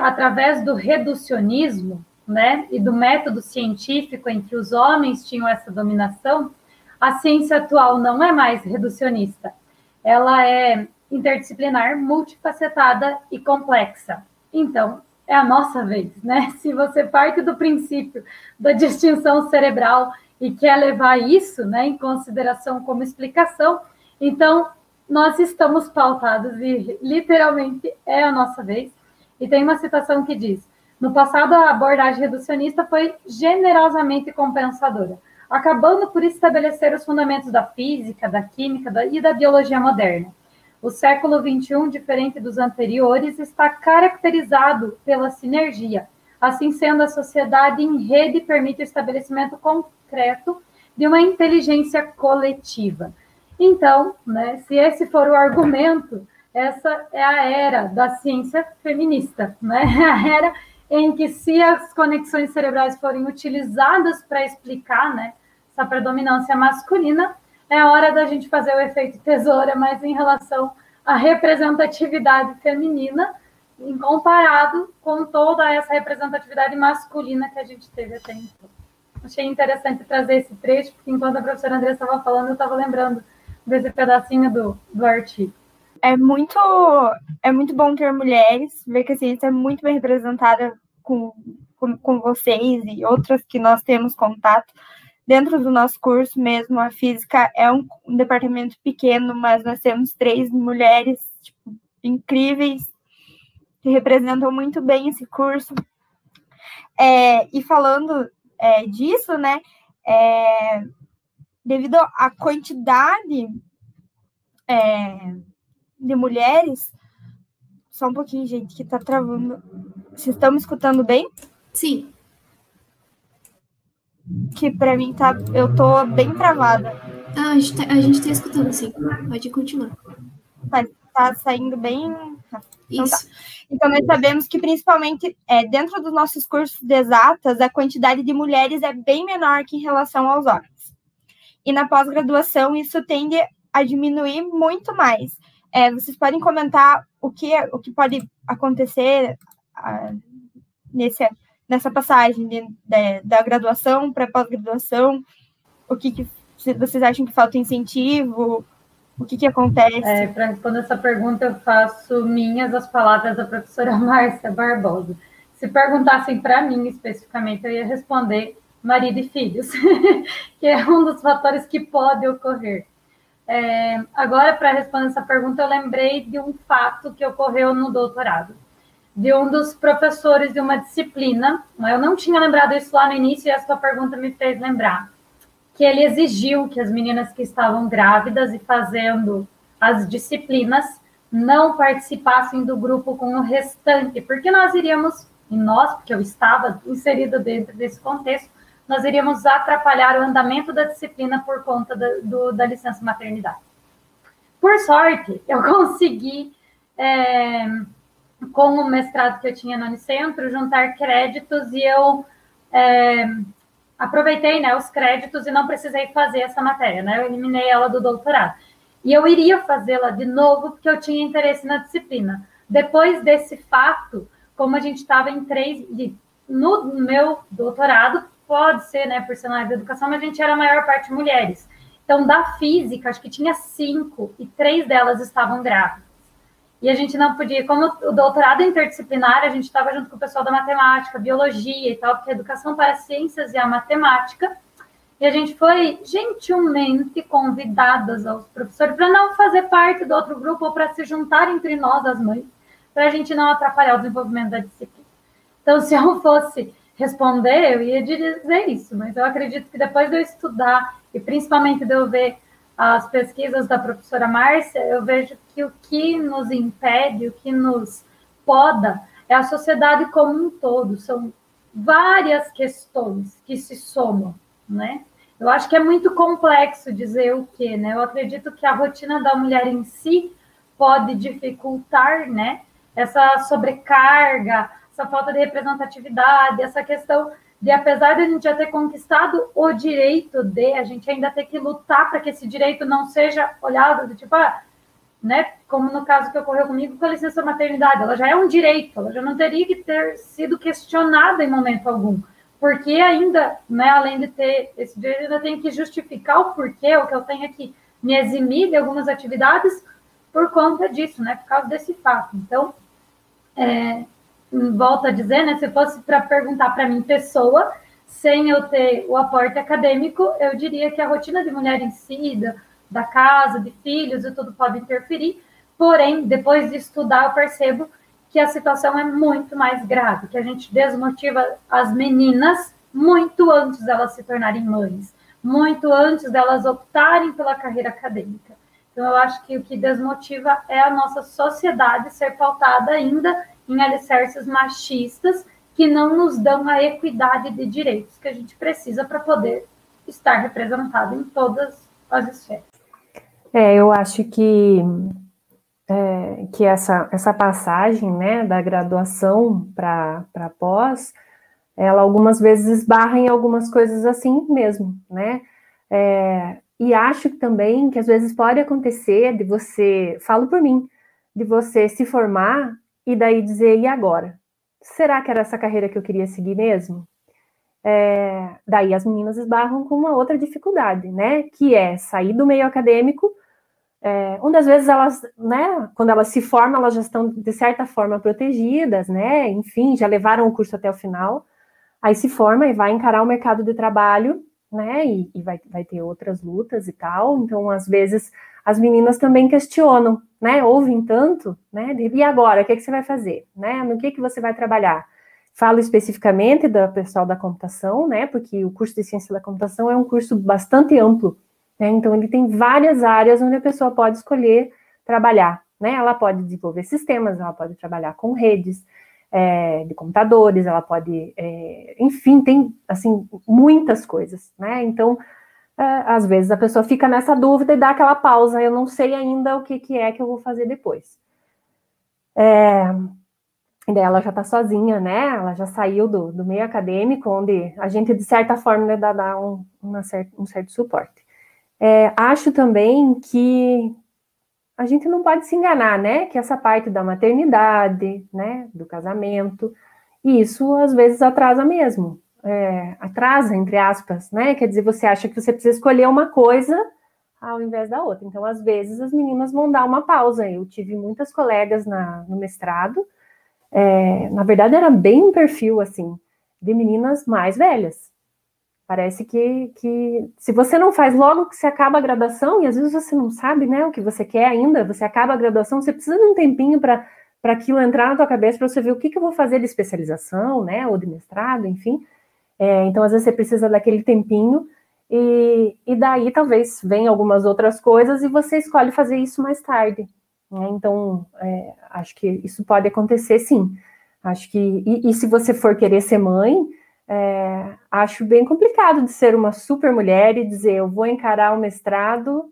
através do reducionismo, né, e do método científico em que os homens tinham essa dominação, a ciência atual não é mais reducionista, ela é interdisciplinar, multifacetada e complexa. Então, é a nossa vez, né? Se você parte do princípio da distinção cerebral e quer levar isso né, em consideração como explicação, então nós estamos pautados e literalmente é a nossa vez. E tem uma citação que diz: no passado, a abordagem reducionista foi generosamente compensadora acabando por estabelecer os fundamentos da física, da química e da biologia moderna. O século XXI, diferente dos anteriores, está caracterizado pela sinergia. Assim sendo, a sociedade em rede permite o estabelecimento concreto de uma inteligência coletiva. Então, né, se esse for o argumento, essa é a era da ciência feminista, né? A era em que se as conexões cerebrais forem utilizadas para explicar né, essa predominância masculina, é hora da gente fazer o efeito tesoura, mas em relação à representatividade feminina, em comparado com toda essa representatividade masculina que a gente teve até então. Achei interessante trazer esse trecho, porque enquanto a professora Andressa estava falando, eu estava lembrando desse pedacinho do, do artigo é muito, é muito bom ter mulheres, ver que a ciência é muito bem representada com, com, com vocês e outras que nós temos contato. Dentro do nosso curso mesmo, a física é um, um departamento pequeno, mas nós temos três mulheres tipo, incríveis que representam muito bem esse curso. É, e falando é, disso, né, é, devido à quantidade é, de mulheres. Só um pouquinho, gente, que tá travando. Vocês estão me escutando bem? Sim. Que para mim tá. Eu tô bem travada. Ah, a gente tá, a gente tá escutando, sim. Pode continuar. Tá, tá saindo bem. Então, Isso. Tá. então, nós sabemos que, principalmente, é, dentro dos nossos cursos de exatas, a quantidade de mulheres é bem menor que em relação aos homens. e na pós-graduação isso tende a diminuir muito mais. É, vocês podem comentar o que, o que pode acontecer uh, nesse, nessa passagem de, de, da graduação para pós-graduação? O que, que, vocês acham que falta incentivo? O que, que acontece? É, para responder essa pergunta, eu faço minhas as palavras da professora Márcia Barbosa. Se perguntassem para mim especificamente, eu ia responder marido e filhos, que é um dos fatores que pode ocorrer. É, agora, para responder essa pergunta, eu lembrei de um fato que ocorreu no doutorado, de um dos professores de uma disciplina. Eu não tinha lembrado isso lá no início e a sua pergunta me fez lembrar. Que ele exigiu que as meninas que estavam grávidas e fazendo as disciplinas não participassem do grupo com o restante, porque nós iríamos, e nós, porque eu estava inserido dentro desse contexto, nós iríamos atrapalhar o andamento da disciplina por conta da, do, da licença maternidade. Por sorte, eu consegui, é, com o mestrado que eu tinha no Unicentro, juntar créditos e eu é, aproveitei né, os créditos e não precisei fazer essa matéria, né? Eu eliminei ela do doutorado. E eu iria fazê-la de novo porque eu tinha interesse na disciplina. Depois desse fato, como a gente estava em três, no meu doutorado, pode ser, né, por ser na área da educação, mas a gente era a maior parte mulheres. Então, da física, acho que tinha cinco e três delas estavam grávidas. E a gente não podia, como o doutorado interdisciplinar, a gente estava junto com o pessoal da matemática, biologia e tal, porque a educação para as ciências e a matemática. E a gente foi gentilmente convidadas aos professores para não fazer parte do outro grupo ou para se juntar entre nós, as mães, para a gente não atrapalhar o desenvolvimento da disciplina. Então, se eu fosse responder, eu ia dizer isso, mas eu acredito que depois de eu estudar, e principalmente de eu ver as pesquisas da professora Márcia, eu vejo que o que nos impede, o que nos poda, é a sociedade como um todo. São várias questões que se somam, né? Eu acho que é muito complexo dizer o que, né? Eu acredito que a rotina da mulher em si pode dificultar, né? Essa sobrecarga, essa falta de representatividade, essa questão de, apesar de a gente já ter conquistado o direito de, a gente ainda ter que lutar para que esse direito não seja olhado do tipo, ah, né, como no caso que ocorreu comigo com a licença maternidade, ela já é um direito, ela já não teria que ter sido questionada em momento algum, porque ainda, né, além de ter esse direito, ainda tem que justificar o porquê, o que eu tenho que me eximir de algumas atividades por conta disso, né, por causa desse fato. Então, é, volto a dizer, né, se fosse para perguntar para mim, pessoa, sem eu ter o aporte acadêmico, eu diria que a rotina de mulher em si, da, da casa, de filhos e tudo pode interferir. Porém, depois de estudar, eu percebo que a situação é muito mais grave, que a gente desmotiva as meninas muito antes delas se tornarem mães, muito antes delas optarem pela carreira acadêmica. Então, eu acho que o que desmotiva é a nossa sociedade ser pautada ainda em alicerces machistas que não nos dão a equidade de direitos que a gente precisa para poder estar representado em todas as esferas. É, eu acho que é, que essa, essa passagem né, da graduação para pós, ela algumas vezes esbarra em algumas coisas assim mesmo, né? É, e acho também que às vezes pode acontecer de você, falo por mim, de você se formar e daí dizer, e agora? Será que era essa carreira que eu queria seguir mesmo? É, daí as meninas esbarram com uma outra dificuldade, né? Que é sair do meio acadêmico, é, onde às vezes elas, né, quando elas se formam, elas já estão de certa forma protegidas, né? Enfim, já levaram o curso até o final, aí se forma e vai encarar o mercado de trabalho, né? E, e vai, vai ter outras lutas e tal. Então, às vezes, as meninas também questionam, né? Ouvem tanto, né? E agora, o que, é que você vai fazer? Né? No que, que você vai trabalhar? Falo especificamente do pessoal da computação, né? Porque o curso de ciência da computação é um curso bastante amplo, né? Então ele tem várias áreas onde a pessoa pode escolher trabalhar, né? Ela pode desenvolver sistemas, ela pode trabalhar com redes é, de computadores, ela pode, é, enfim, tem assim muitas coisas, né? Então é, às vezes a pessoa fica nessa dúvida e dá aquela pausa, eu não sei ainda o que, que é que eu vou fazer depois. É, e daí ela já está sozinha, né? Ela já saiu do, do, meio acadêmico, onde a gente, de certa forma, né, dá, dá um, certa, um certo suporte. É, acho também que a gente não pode se enganar, né? Que essa parte da maternidade, né, do casamento, isso às vezes atrasa mesmo. É, atrasa, entre aspas, né? Quer dizer, você acha que você precisa escolher uma coisa ao invés da outra. Então, às vezes, as meninas vão dar uma pausa. Eu tive muitas colegas na, no mestrado, é, na verdade, era bem um perfil, assim, de meninas mais velhas. Parece que, que se você não faz logo que você acaba a graduação, e às vezes você não sabe né, o que você quer ainda, você acaba a graduação, você precisa de um tempinho para aquilo entrar na tua cabeça, para você ver o que, que eu vou fazer de especialização, né, ou de mestrado, enfim. É, então, às vezes, você precisa daquele tempinho, e, e daí talvez venham algumas outras coisas e você escolhe fazer isso mais tarde. Né? Então, é, acho que isso pode acontecer sim. Acho que, e, e se você for querer ser mãe, é, acho bem complicado de ser uma super mulher e dizer eu vou encarar o mestrado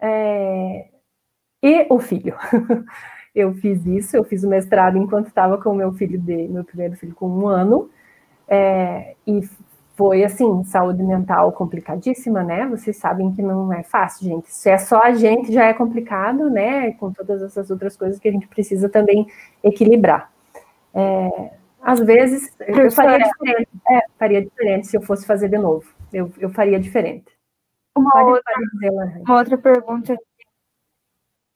é, e o filho. eu fiz isso, eu fiz o mestrado enquanto estava com o meu filho de meu primeiro filho com um ano é, e foi assim saúde mental complicadíssima, né? Vocês sabem que não é fácil, gente. Se é só a gente já é complicado, né? Com todas essas outras coisas que a gente precisa também equilibrar. É, às vezes, eu faria diferente. É, faria diferente se eu fosse fazer de novo. Eu, eu faria diferente. Uma, pode, outra, dizer, uma outra pergunta.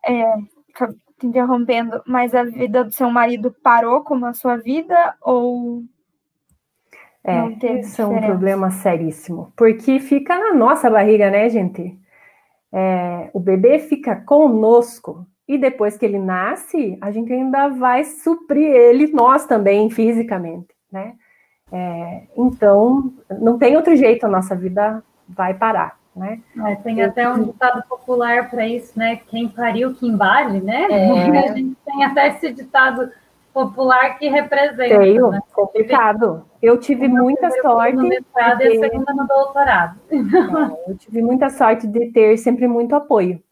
É, te interrompendo, mas a vida do seu marido parou como a sua vida ou é, isso é um problema seríssimo, porque fica na nossa barriga, né, gente? É, o bebê fica conosco e depois que ele nasce, a gente ainda vai suprir ele, nós também, fisicamente, né? É, então, não tem outro jeito, a nossa vida vai parar, né? É, tem até um ditado popular para isso, né? Quem pariu, que embale, né? É. A gente tem até esse ditado popular que representa. Tenho, né? complicado. Eu tive Uma muita sorte. No mestrado e a segunda no doutorado. É, eu tive muita sorte de ter sempre muito apoio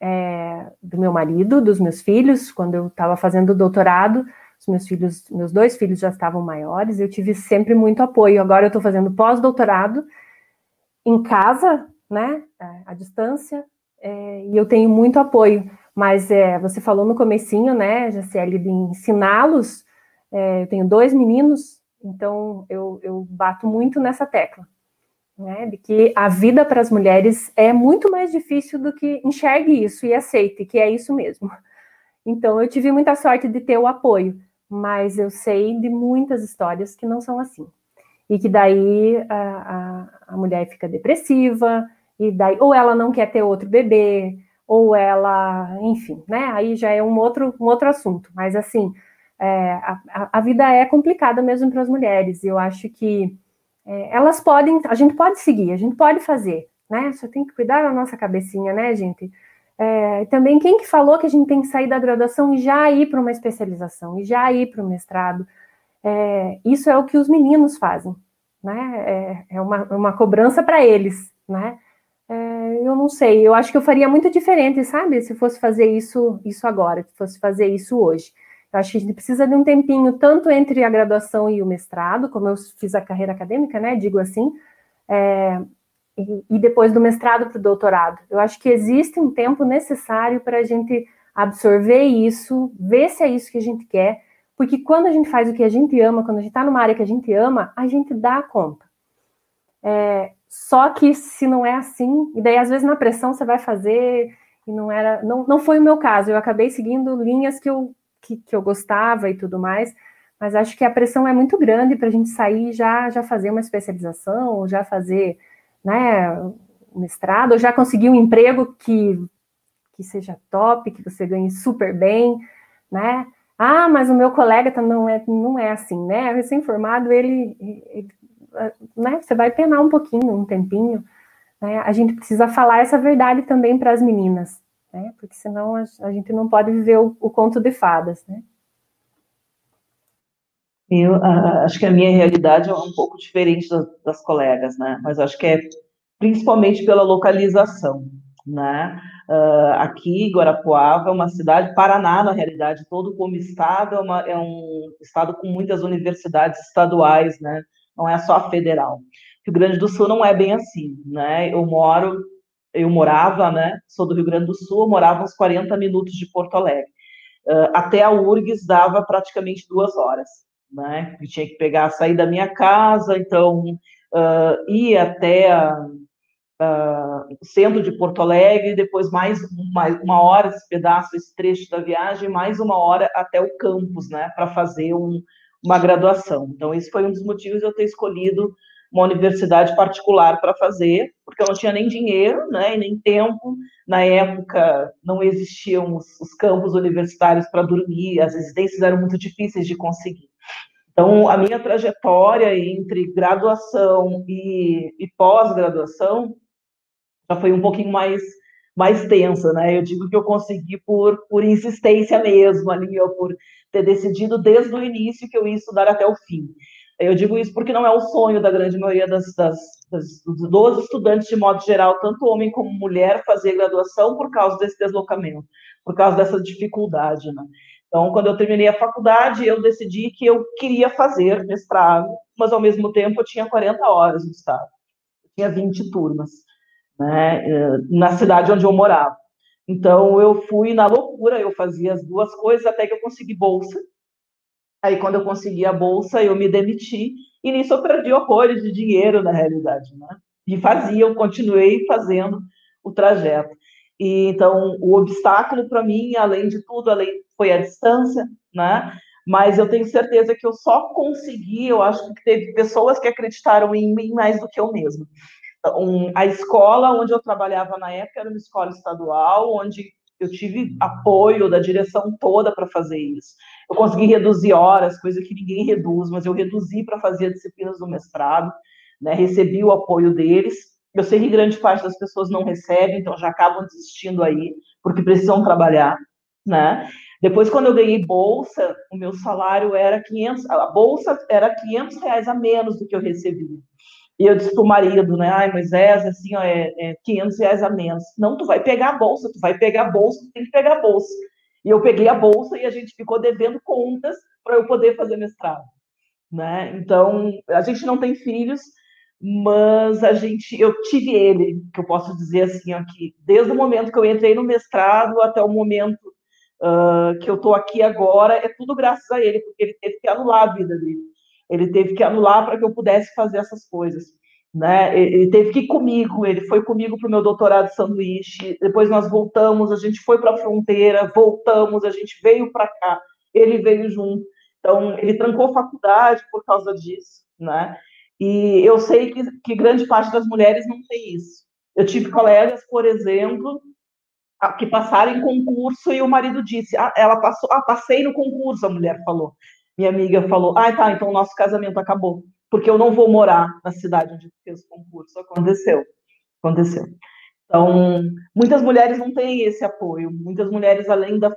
é, do meu marido, dos meus filhos, quando eu estava fazendo doutorado. Os meus filhos, meus dois filhos já estavam maiores, eu tive sempre muito apoio. Agora eu estou fazendo pós-doutorado em casa, né, é, à distância, é, e eu tenho muito apoio. Mas é, você falou no comecinho, né, Jaciele, de ensiná-los. É, eu tenho dois meninos, então eu, eu bato muito nessa tecla, né, de que a vida para as mulheres é muito mais difícil do que enxergue isso e aceite que é isso mesmo. Então eu tive muita sorte de ter o apoio, mas eu sei de muitas histórias que não são assim. E que daí a, a, a mulher fica depressiva, e daí, ou ela não quer ter outro bebê, ou ela, enfim, né? Aí já é um outro, um outro assunto. Mas assim, é, a, a, vida é complicada mesmo para as mulheres. E eu acho que é, elas podem, a gente pode seguir, a gente pode fazer, né? Só tem que cuidar da nossa cabecinha, né, gente? É, também quem que falou que a gente tem que sair da graduação e já ir para uma especialização, e já ir para o mestrado? É, isso é o que os meninos fazem, né? É, é uma, uma cobrança para eles, né? É, eu não sei, eu acho que eu faria muito diferente, sabe? Se fosse fazer isso, isso agora, se fosse fazer isso hoje. Eu acho que a gente precisa de um tempinho, tanto entre a graduação e o mestrado, como eu fiz a carreira acadêmica, né? Digo assim, é, e, e, depois do mestrado para o doutorado. Eu acho que existe um tempo necessário para a gente absorver isso, ver se é isso que a gente quer, porque quando a gente faz o que a gente ama, quando a gente está numa área que a gente ama, a gente dá conta. É, só que se não é assim, e daí às vezes na pressão você vai fazer e não era, não, não foi o meu caso. Eu acabei seguindo linhas que eu, que, que eu gostava e tudo mais, mas acho que a pressão é muito grande para a gente sair já já fazer uma especialização, ou já fazer, né, mestrado, ou já conseguir um emprego que que seja top, que você ganhe super bem, né? Ah, mas o meu colega tá, não é não é assim, né? Recém-formado ele, ele né, você vai penar um pouquinho, um tempinho. Né? A gente precisa falar essa verdade também para as meninas, né? Porque senão a, a, gente não pode viver o, o conto de fadas, né? Eu acho que a minha realidade é um pouco diferente das, das colegas, né? Mas acho que é principalmente pela localização, né? Uh, aqui, Guarapuava é uma cidade, Paraná, na realidade, todo como estado, é, uma, é um estado com muitas universidades estaduais, né? Não é só federal. Rio Grande do Sul não é bem assim, né? Eu moro eu morava, né? Sou do Rio Grande do Sul, morava uns 40 minutos de Porto Alegre. Uh, até a URGS dava praticamente duas horas, né? Eu tinha que pegar, sair da minha casa, então uh, ir até uh, centro de Porto Alegre, depois mais uma, uma hora esse pedaço, esse trecho da viagem, mais uma hora até o campus, né? Para fazer um, uma graduação. Então, esse foi um dos motivos de eu ter escolhido uma universidade particular para fazer, porque eu não tinha nem dinheiro, né, e nem tempo. Na época, não existiam os, os campos universitários para dormir, as residências eram muito difíceis de conseguir. Então, a minha trajetória entre graduação e, e pós-graduação já foi um pouquinho mais mais tensa, né? Eu digo que eu consegui por, por insistência mesmo ali, ou por ter decidido desde o início que eu ia estudar até o fim. Eu digo isso porque não é o sonho da grande maioria das, das, das, dos estudantes, de modo geral, tanto homem como mulher, fazer graduação por causa desse deslocamento, por causa dessa dificuldade. Né? Então, quando eu terminei a faculdade, eu decidi que eu queria fazer mestrado, mas ao mesmo tempo eu tinha 40 horas no estado, tinha 20 turmas, né, eh, na cidade onde eu morava. Então, eu fui na loucura, eu fazia as duas coisas até que eu consegui bolsa, Aí, quando eu consegui a bolsa, eu me demiti, e nisso eu perdi horrores de dinheiro, na realidade, né? E fazia, eu continuei fazendo o trajeto. E, então, o obstáculo para mim, além de tudo, além, foi a distância, né? Mas eu tenho certeza que eu só consegui, eu acho que teve pessoas que acreditaram em mim mais do que eu mesmo. Um, a escola onde eu trabalhava na época era uma escola estadual, onde eu tive apoio da direção toda para fazer isso. Eu consegui reduzir horas, coisa que ninguém reduz, mas eu reduzi para fazer disciplinas do mestrado, né? recebi o apoio deles. Eu sei que grande parte das pessoas não recebe, então já acabam desistindo aí, porque precisam trabalhar, né? Depois, quando eu ganhei bolsa, o meu salário era 500, a bolsa era 500 reais a menos do que eu recebia. E eu disse pro marido, né? Ai, Moisés, assim, ó, é, é 500 reais a menos. Não, tu vai pegar a bolsa, tu vai pegar a bolsa, tu tem que pegar a bolsa. E eu peguei a bolsa e a gente ficou devendo contas para eu poder fazer mestrado, né? Então, a gente não tem filhos, mas a gente, eu tive ele, que eu posso dizer assim aqui, desde o momento que eu entrei no mestrado até o momento uh, que eu estou aqui agora, é tudo graças a ele, porque ele teve que anular a vida dele. Ele teve que anular para que eu pudesse fazer essas coisas. Né? Ele teve que ir comigo, ele foi comigo para o meu doutorado de sanduíche, depois nós voltamos, a gente foi para a fronteira, voltamos, a gente veio para cá, ele veio junto. Então, ele trancou faculdade por causa disso, né? E eu sei que, que grande parte das mulheres não tem isso. Eu tive colegas, por exemplo, que passaram em concurso e o marido disse: ah, ela passou, ah, passei no concurso, a mulher falou minha amiga falou: ah, tá, então o nosso casamento acabou, porque eu não vou morar na cidade onde fez o concurso. Aconteceu. Aconteceu. Então, muitas mulheres não têm esse apoio. Muitas mulheres, além da,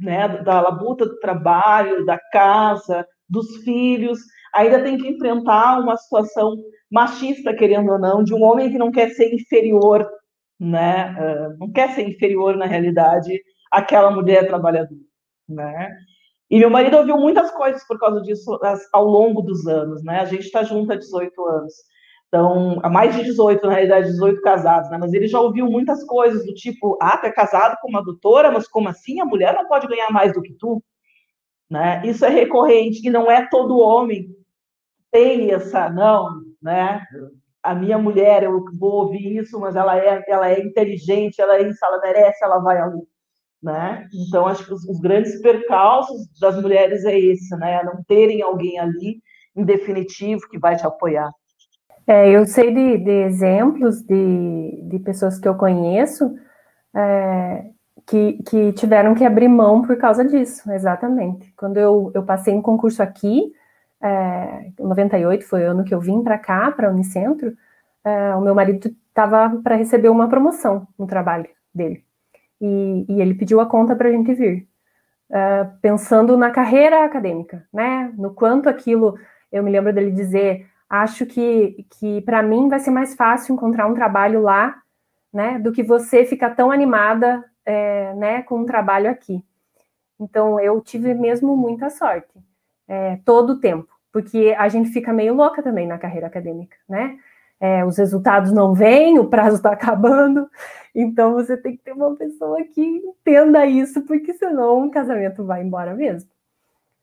né, da labuta do trabalho, da casa, dos filhos, ainda tem que enfrentar uma situação machista, querendo ou não, de um homem que não quer ser inferior, né? Uh, não quer ser inferior na realidade àquela mulher trabalhadora, né? E meu marido ouviu muitas coisas por causa disso ao longo dos anos, né? A gente está junto há 18 anos. Então, há mais de 18, na realidade, 18 casados, né? Mas ele já ouviu muitas coisas do tipo, ah, tu é casado com uma doutora, mas como assim? A mulher não pode ganhar mais do que tu? Né? Isso é recorrente, e não é todo homem tem essa, não, né? A minha mulher, eu vou ouvir isso, mas ela é, ela é inteligente, ela é isso, ela merece, ela vai luta né? Então, acho que os, os, grandes percalços das mulheres é esse, né? Não terem alguém ali, em definitivo, que vai te apoiar. É, eu sei de, de exemplos de, de pessoas que eu conheço é, que, que tiveram que abrir mão por causa disso, exatamente. Quando eu, eu passei um concurso aqui, é, 98 foi o ano que eu vim para cá, para a Unicentro, é, o meu marido estava para receber uma promoção no trabalho dele e, e ele pediu a conta para a gente vir, uh, pensando na carreira acadêmica, né? No quanto aquilo, eu me lembro dele dizer, acho que, que para mim vai ser mais fácil encontrar um trabalho lá, né? Do que você ficar tão animada, é, né? Com um trabalho aqui. Então eu tive mesmo muita sorte, é, todo o tempo, porque a gente fica meio louca também na carreira acadêmica, né? É, os resultados não vêm, o prazo está acabando. Então você tem que ter uma pessoa que entenda isso, porque senão o casamento vai embora mesmo.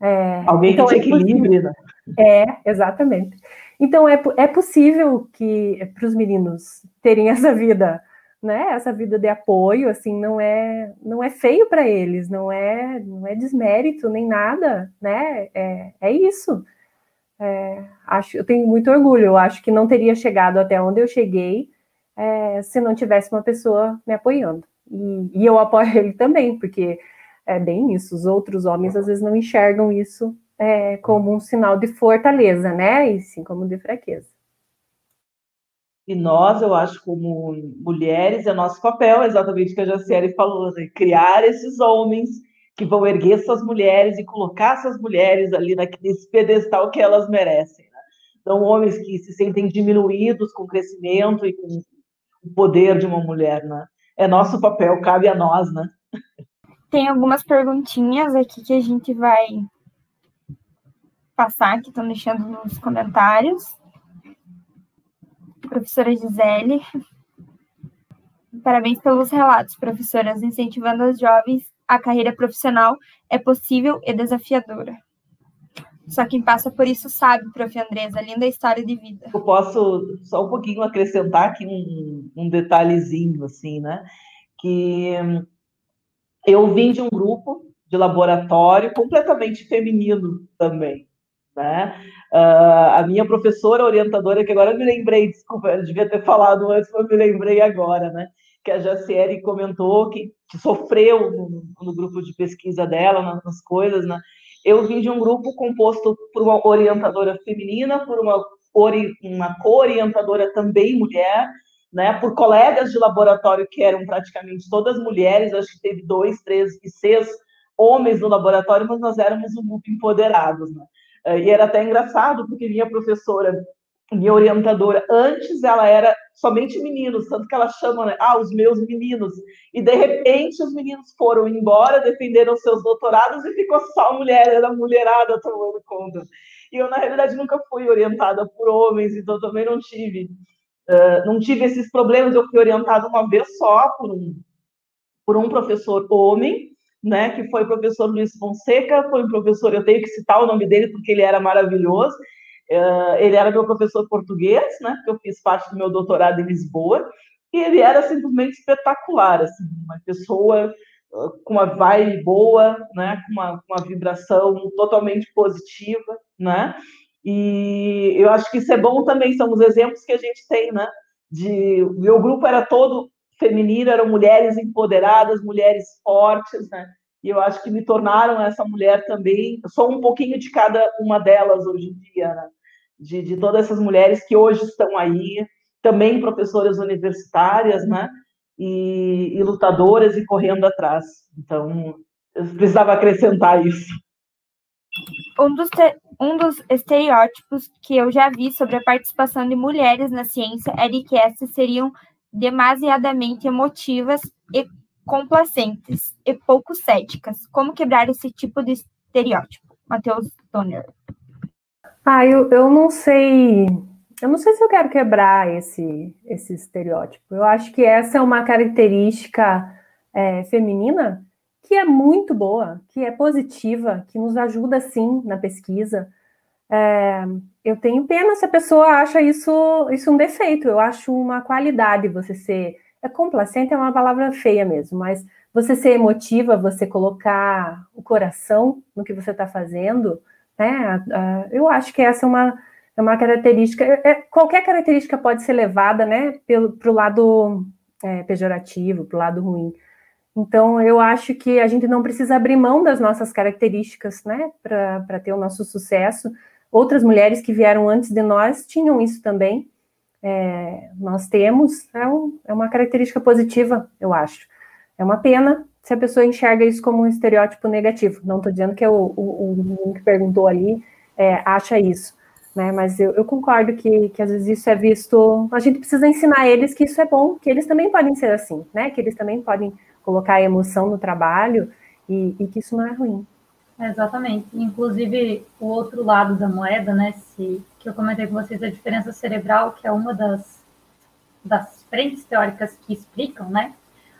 É, Alguém então que te é equilibre, né? É, exatamente. Então é, é possível que para os meninos terem essa vida, né? Essa vida de apoio, assim, não é não é feio para eles, não é não é desmérito nem nada, né? É, é isso. É, acho, eu tenho muito orgulho. Eu acho que não teria chegado até onde eu cheguei é, se não tivesse uma pessoa me apoiando. E, e, eu apoio ele também, porque é bem isso. Os outros homens às vezes não enxergam isso é, como um sinal de fortaleza, né? E sim como de fraqueza. E nós, eu acho, como mulheres, é nosso papel, exatamente o que a Jaciele falou, né? criar esses homens que vão erguer essas mulheres e colocar essas mulheres ali nesse pedestal que elas merecem. Né? Então, homens que se sentem diminuídos com o crescimento e com o poder de uma mulher, né? É nosso papel, cabe a nós, né? Tem algumas perguntinhas aqui que a gente vai passar, que estão deixando nos comentários. Professora Gisele, parabéns pelos relatos, professoras, incentivando as jovens a carreira profissional é possível e desafiadora. Só quem passa por isso sabe, prof. Andresa, linda história de vida. Eu posso só um pouquinho acrescentar aqui um, um detalhezinho, assim, né? Que eu vim de um grupo de laboratório completamente feminino também, né? Uh, a minha professora orientadora, que agora eu me lembrei, desculpa, eu devia ter falado antes, mas eu me lembrei agora, né? Que a Jaciele comentou, que, que sofreu no, no, grupo de pesquisa dela, nas, nas coisas, né? Eu vim de um grupo composto por uma orientadora feminina, por uma, uma co-orientadora também mulher, né? Por colegas de laboratório que eram praticamente todas mulheres, acho que teve dois, três e seis homens no laboratório, mas nós éramos um grupo empoderados, né? E era até engraçado, porque minha professora minha orientadora, antes ela era somente meninos, tanto que ela chama, né, ah, os meus meninos. E de repente os meninos foram embora, defenderam seus doutorados e ficou só a mulher, era a mulherada tomando conta. E eu, na realidade, nunca fui orientada por homens, então também não tive, uh, não tive esses problemas. Eu fui orientada uma vez só por um, por um professor homem, né, que foi o professor Luiz Fonseca, foi um professor, eu tenho que citar o nome dele porque ele era maravilhoso, ele era meu professor português, né? Porque eu fiz parte do meu doutorado em Lisboa, e ele era simplesmente espetacular, assim, uma pessoa uh, com uma vibe boa, né? Com uma, uma vibração totalmente positiva, né? E eu acho que isso é bom também, são os exemplos que a gente tem, né? De, meu grupo era todo feminino, eram mulheres empoderadas, mulheres fortes, né? E eu acho que me tornaram essa mulher também. Eu sou um pouquinho de cada uma delas hoje em dia, né? de, de todas essas mulheres que hoje estão aí, também professoras universitárias, né? E, e lutadoras e correndo atrás. Então, eu precisava acrescentar isso. Um dos, um dos estereótipos que eu já vi sobre a participação de mulheres na ciência é de que essas seriam demasiadamente emotivas e complacentes e pouco céticas. Como quebrar esse tipo de estereótipo? Matheus Donner. Ah, eu, eu não sei. Eu não sei se eu quero quebrar esse, esse estereótipo. Eu acho que essa é uma característica é, feminina que é muito boa, que é positiva, que nos ajuda sim na pesquisa. É, eu tenho pena se a pessoa acha isso, isso um defeito. Eu acho uma qualidade você ser. É complacente é uma palavra feia mesmo, mas você ser emotiva, você colocar o coração no que você está fazendo, né? Eu acho que essa é uma, é uma característica. É, é qualquer característica pode ser levada né, para o lado é, pejorativo, para o lado ruim. Então, eu acho que a gente não precisa abrir mão das nossas características né, para ter o nosso sucesso. Outras mulheres que vieram antes de nós tinham isso também. É, nós temos, é, um, é uma característica positiva, eu acho. É uma pena se a pessoa enxerga isso como um estereótipo negativo. Não estou dizendo que é o, o, que perguntou ali é, acha isso, né? Mas eu, eu, concordo que, que às vezes isso é visto. A gente precisa ensinar eles que isso é bom, que eles também podem ser assim, né? Que eles também podem colocar emoção no trabalho e, e que isso não é ruim. Exatamente. Inclusive, o outro lado da moeda, né, se, que eu comentei com vocês, a diferença cerebral, que é uma das, das frentes teóricas que explicam, né?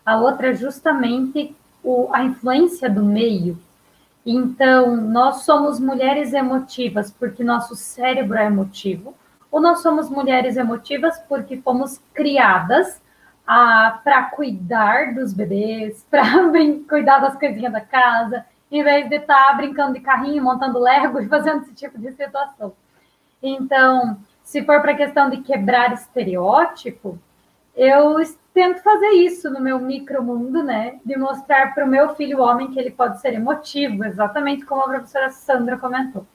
A outra é justamente o, a influência do meio. Então, nós somos mulheres emotivas porque nosso cérebro é emotivo, ou nós somos mulheres emotivas porque fomos criadas para cuidar dos bebês, para cuidar das coisinhas da casa, em vez de estar tá brincando de carrinho, montando Lego e fazendo esse tipo de situação. Então, se for para a questão de quebrar estereótipo, eu tento fazer isso no meu micromundo, né? De mostrar para o meu filho homem que ele pode ser emotivo, exatamente como a professora Sandra comentou.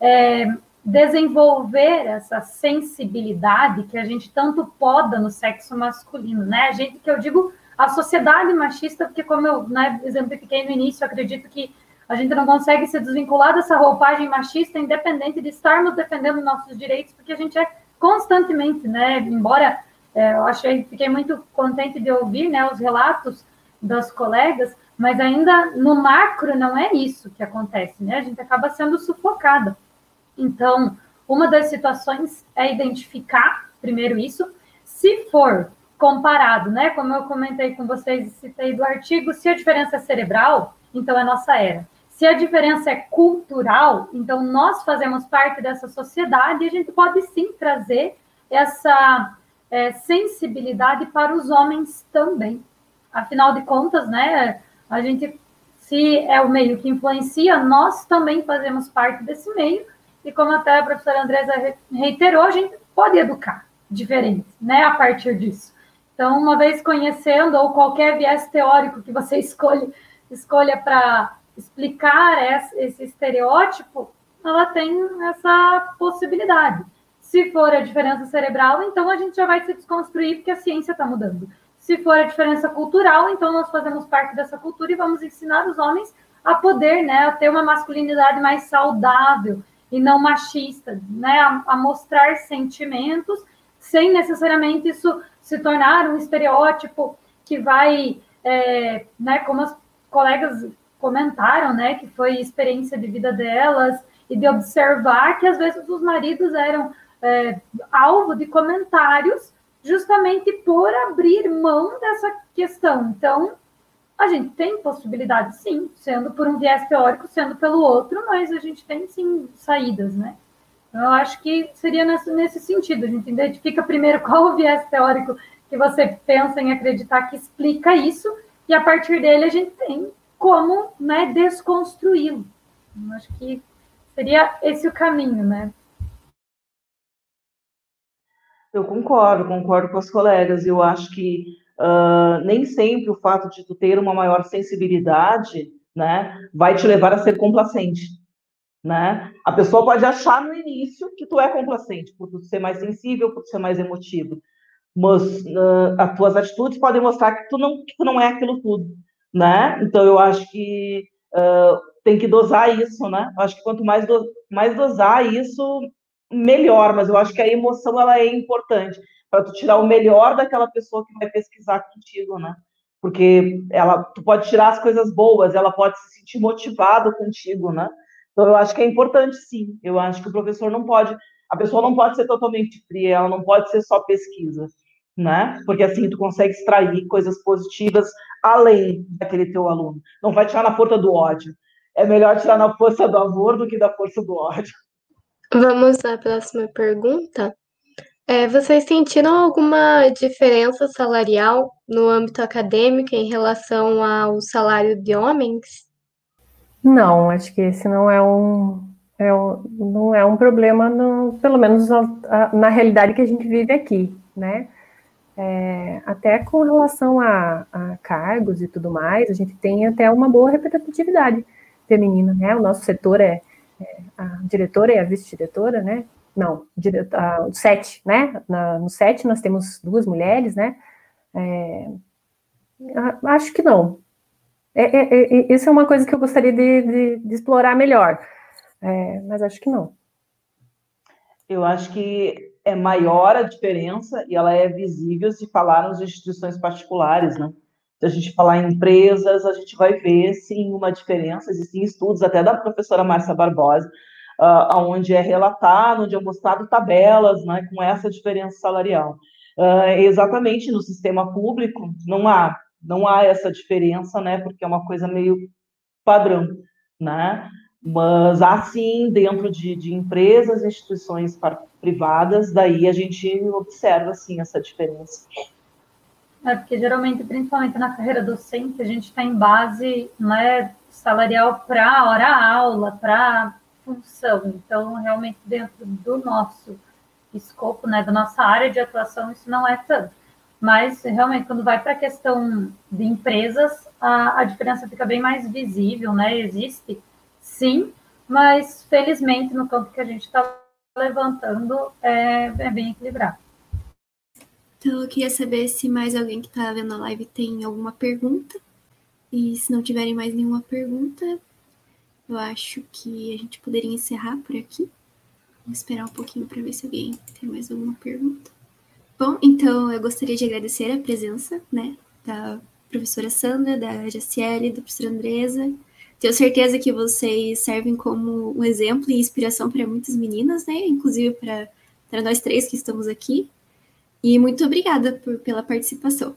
É, desenvolver essa sensibilidade que a gente tanto poda no sexo masculino, né? A gente que eu digo a sociedade machista, porque como eu né, exemplifiquei no início, acredito que a gente não consegue se desvincular dessa roupagem machista, independente de estarmos defendendo nossos direitos, porque a gente é constantemente, né? Embora é, eu achei, fiquei muito contente de ouvir, né, os relatos das colegas, mas ainda no macro não é isso que acontece, né? A gente acaba sendo sufocada. Então, uma das situações é identificar primeiro isso, se for comparado, né? Como eu comentei com vocês e citei do artigo, se a diferença é cerebral, então é nossa era. Se a diferença é cultural, então nós fazemos parte dessa sociedade e a gente pode sim trazer essa é, sensibilidade para os homens também. Afinal de contas, né? A gente, se é o meio que influencia, nós também fazemos parte desse meio. E como até a professora Andresa reiterou, a gente pode educar diferente, né? A partir disso. Então, uma vez conhecendo, ou qualquer viés teórico que você escolhe, escolha para explicar esse estereótipo, ela tem essa possibilidade. Se for a diferença cerebral, então a gente já vai se desconstruir, porque a ciência está mudando. Se for a diferença cultural, então nós fazemos parte dessa cultura e vamos ensinar os homens a poder, né, a ter uma masculinidade mais saudável e não machista, né, a, a mostrar sentimentos sem necessariamente isso se tornar um estereótipo que vai, é, né, como as colegas comentaram, né, que foi experiência de vida delas e de observar que às vezes os maridos eram é, alvo de comentários justamente por abrir mão dessa questão. Então, a gente tem possibilidade, sim, sendo por um viés teórico, sendo pelo outro, mas a gente tem, sim, saídas, né? Então, eu acho que seria nesse, nesse sentido. A gente identifica primeiro qual o viés teórico que você pensa em acreditar que explica isso, e a partir dele a gente tem como né, desconstruí-lo. Acho que seria esse o caminho, né? Eu concordo, concordo com as colegas. Eu acho que uh, nem sempre o fato de tu ter uma maior sensibilidade, né, vai te levar a ser complacente, né? A pessoa pode achar no início que tu é complacente, por tu ser mais sensível, por tu ser mais emotivo, mas uh, as tuas atitudes podem mostrar que tu não que tu não é aquilo tudo, né? Então eu acho que uh, tem que dosar isso, né? Eu acho que quanto mais do, mais dosar isso, melhor, mas eu acho que a emoção ela é importante para tu tirar o melhor daquela pessoa que vai pesquisar contigo, né? Porque ela, tu pode tirar as coisas boas, ela pode se sentir motivado contigo, né? Então eu acho que é importante, sim. Eu acho que o professor não pode, a pessoa não pode ser totalmente fria, ela não pode ser só pesquisa, né? Porque assim tu consegue extrair coisas positivas além daquele teu aluno. Não vai tirar na força do ódio. É melhor tirar na força do amor do que da força do ódio. Vamos à próxima pergunta. É, vocês sentiram alguma diferença salarial no âmbito acadêmico em relação ao salário de homens? Não, acho que esse não é um, é um não é um problema, no, pelo menos na, na, realidade que a gente vive aqui, né? É, até com relação a, a, cargos e tudo mais, a gente tem até uma boa representatividade feminina, né? O nosso setor é é, a diretora e a vice-diretora, né? Não, o sete, né? Na, no sete nós temos duas mulheres, né? É, acho que não. É, é, é, isso é uma coisa que eu gostaria de, de, de explorar melhor, é, mas acho que não. Eu acho que é maior a diferença e ela é visível se falar nas instituições particulares, né? se a gente falar em empresas, a gente vai ver sim uma diferença. Existem estudos até da professora Márcia Barbosa, uh, onde é relatado, onde é mostrado tabelas né, com essa diferença salarial. Uh, exatamente no sistema público não há não há essa diferença, né? Porque é uma coisa meio padrão, né? Mas assim, dentro de, de empresas, instituições privadas, daí a gente observa assim essa diferença. É porque geralmente, principalmente na carreira docente, a gente está em base né, salarial para hora-aula, para função. Então, realmente, dentro do nosso escopo, né, da nossa área de atuação, isso não é tanto. Mas, realmente, quando vai para a questão de empresas, a, a diferença fica bem mais visível, né? Existe, sim, mas, felizmente, no campo que a gente está levantando, é, é bem equilibrado. Então, eu queria saber se mais alguém que está vendo a live tem alguma pergunta. E se não tiverem mais nenhuma pergunta, eu acho que a gente poderia encerrar por aqui. Vamos esperar um pouquinho para ver se alguém tem mais alguma pergunta. Bom, então eu gostaria de agradecer a presença, né, da professora Sandra, da Jaciele, da professora Andresa. Tenho certeza que vocês servem como um exemplo e inspiração para muitas meninas, né, inclusive para, para nós três que estamos aqui. E muito obrigada por, pela participação.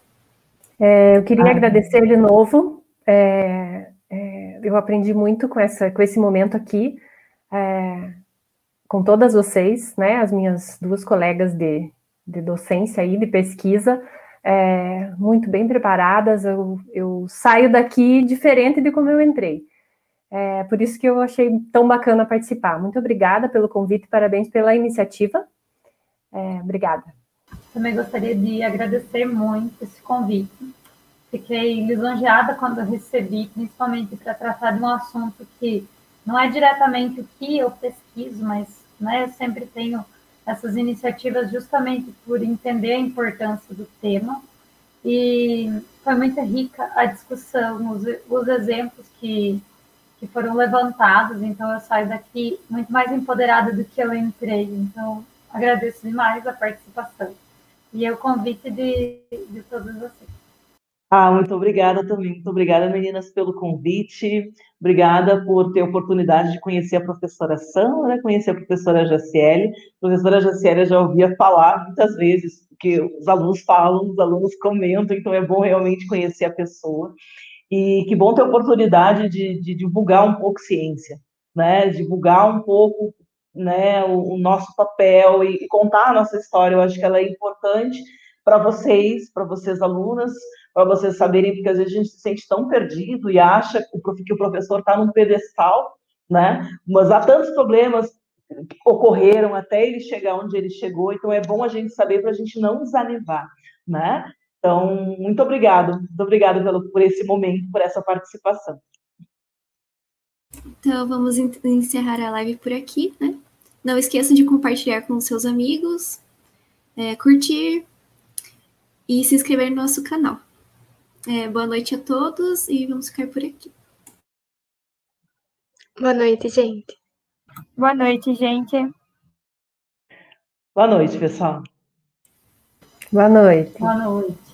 É, eu queria ah. agradecer de novo. É, é, eu aprendi muito com, essa, com esse momento aqui, é, com todas vocês, né, as minhas duas colegas de, de docência e de pesquisa, é, muito bem preparadas. Eu, eu, saio daqui diferente de como eu entrei. É, por isso que eu achei tão bacana participar. Muito obrigada pelo convite, parabéns pela iniciativa. É, obrigada. Também gostaria de agradecer muito esse convite. Fiquei lisonjeada quando recebi, principalmente para tratar de um assunto que não é diretamente o que eu pesquiso, mas né, eu sempre tenho essas iniciativas justamente por entender a importância do tema. E foi muito rica a discussão, os, os exemplos que, que foram levantados. Então, eu saio daqui muito mais empoderada do que eu entrei. Então, agradeço demais a participação e o convite de, de todos vocês. Ah, muito obrigada também. Muito obrigada, meninas, pelo convite. Obrigada por ter a oportunidade de conhecer a professora Sandra, conhecer a professora Jaciele. A professora Jaciele já ouvia falar muitas vezes, que os alunos falam, os alunos comentam, então é bom realmente conhecer a pessoa. E que bom ter a oportunidade de, de divulgar um pouco ciência, né? Divulgar um pouco né, o, o nosso papel e, e contar a nossa história. Eu acho que ela é importante para vocês, para vocês alunas, para vocês saberem, porque às vezes a gente se sente tão perdido e acha que o professor está num pedestal, né? Mas há tantos problemas que ocorreram até ele chegar onde ele chegou, então é bom a gente saber para a gente não desanimar, né? Então, muito obrigado, muito obrigado pelo, por esse momento, por essa participação. Então, vamos encerrar a live por aqui, né? Não esqueça de compartilhar com seus amigos, é, curtir e se inscrever no nosso canal. É, boa noite a todos e vamos ficar por aqui. Boa noite, gente. Boa noite, gente. Boa noite, pessoal. Boa noite. Boa noite.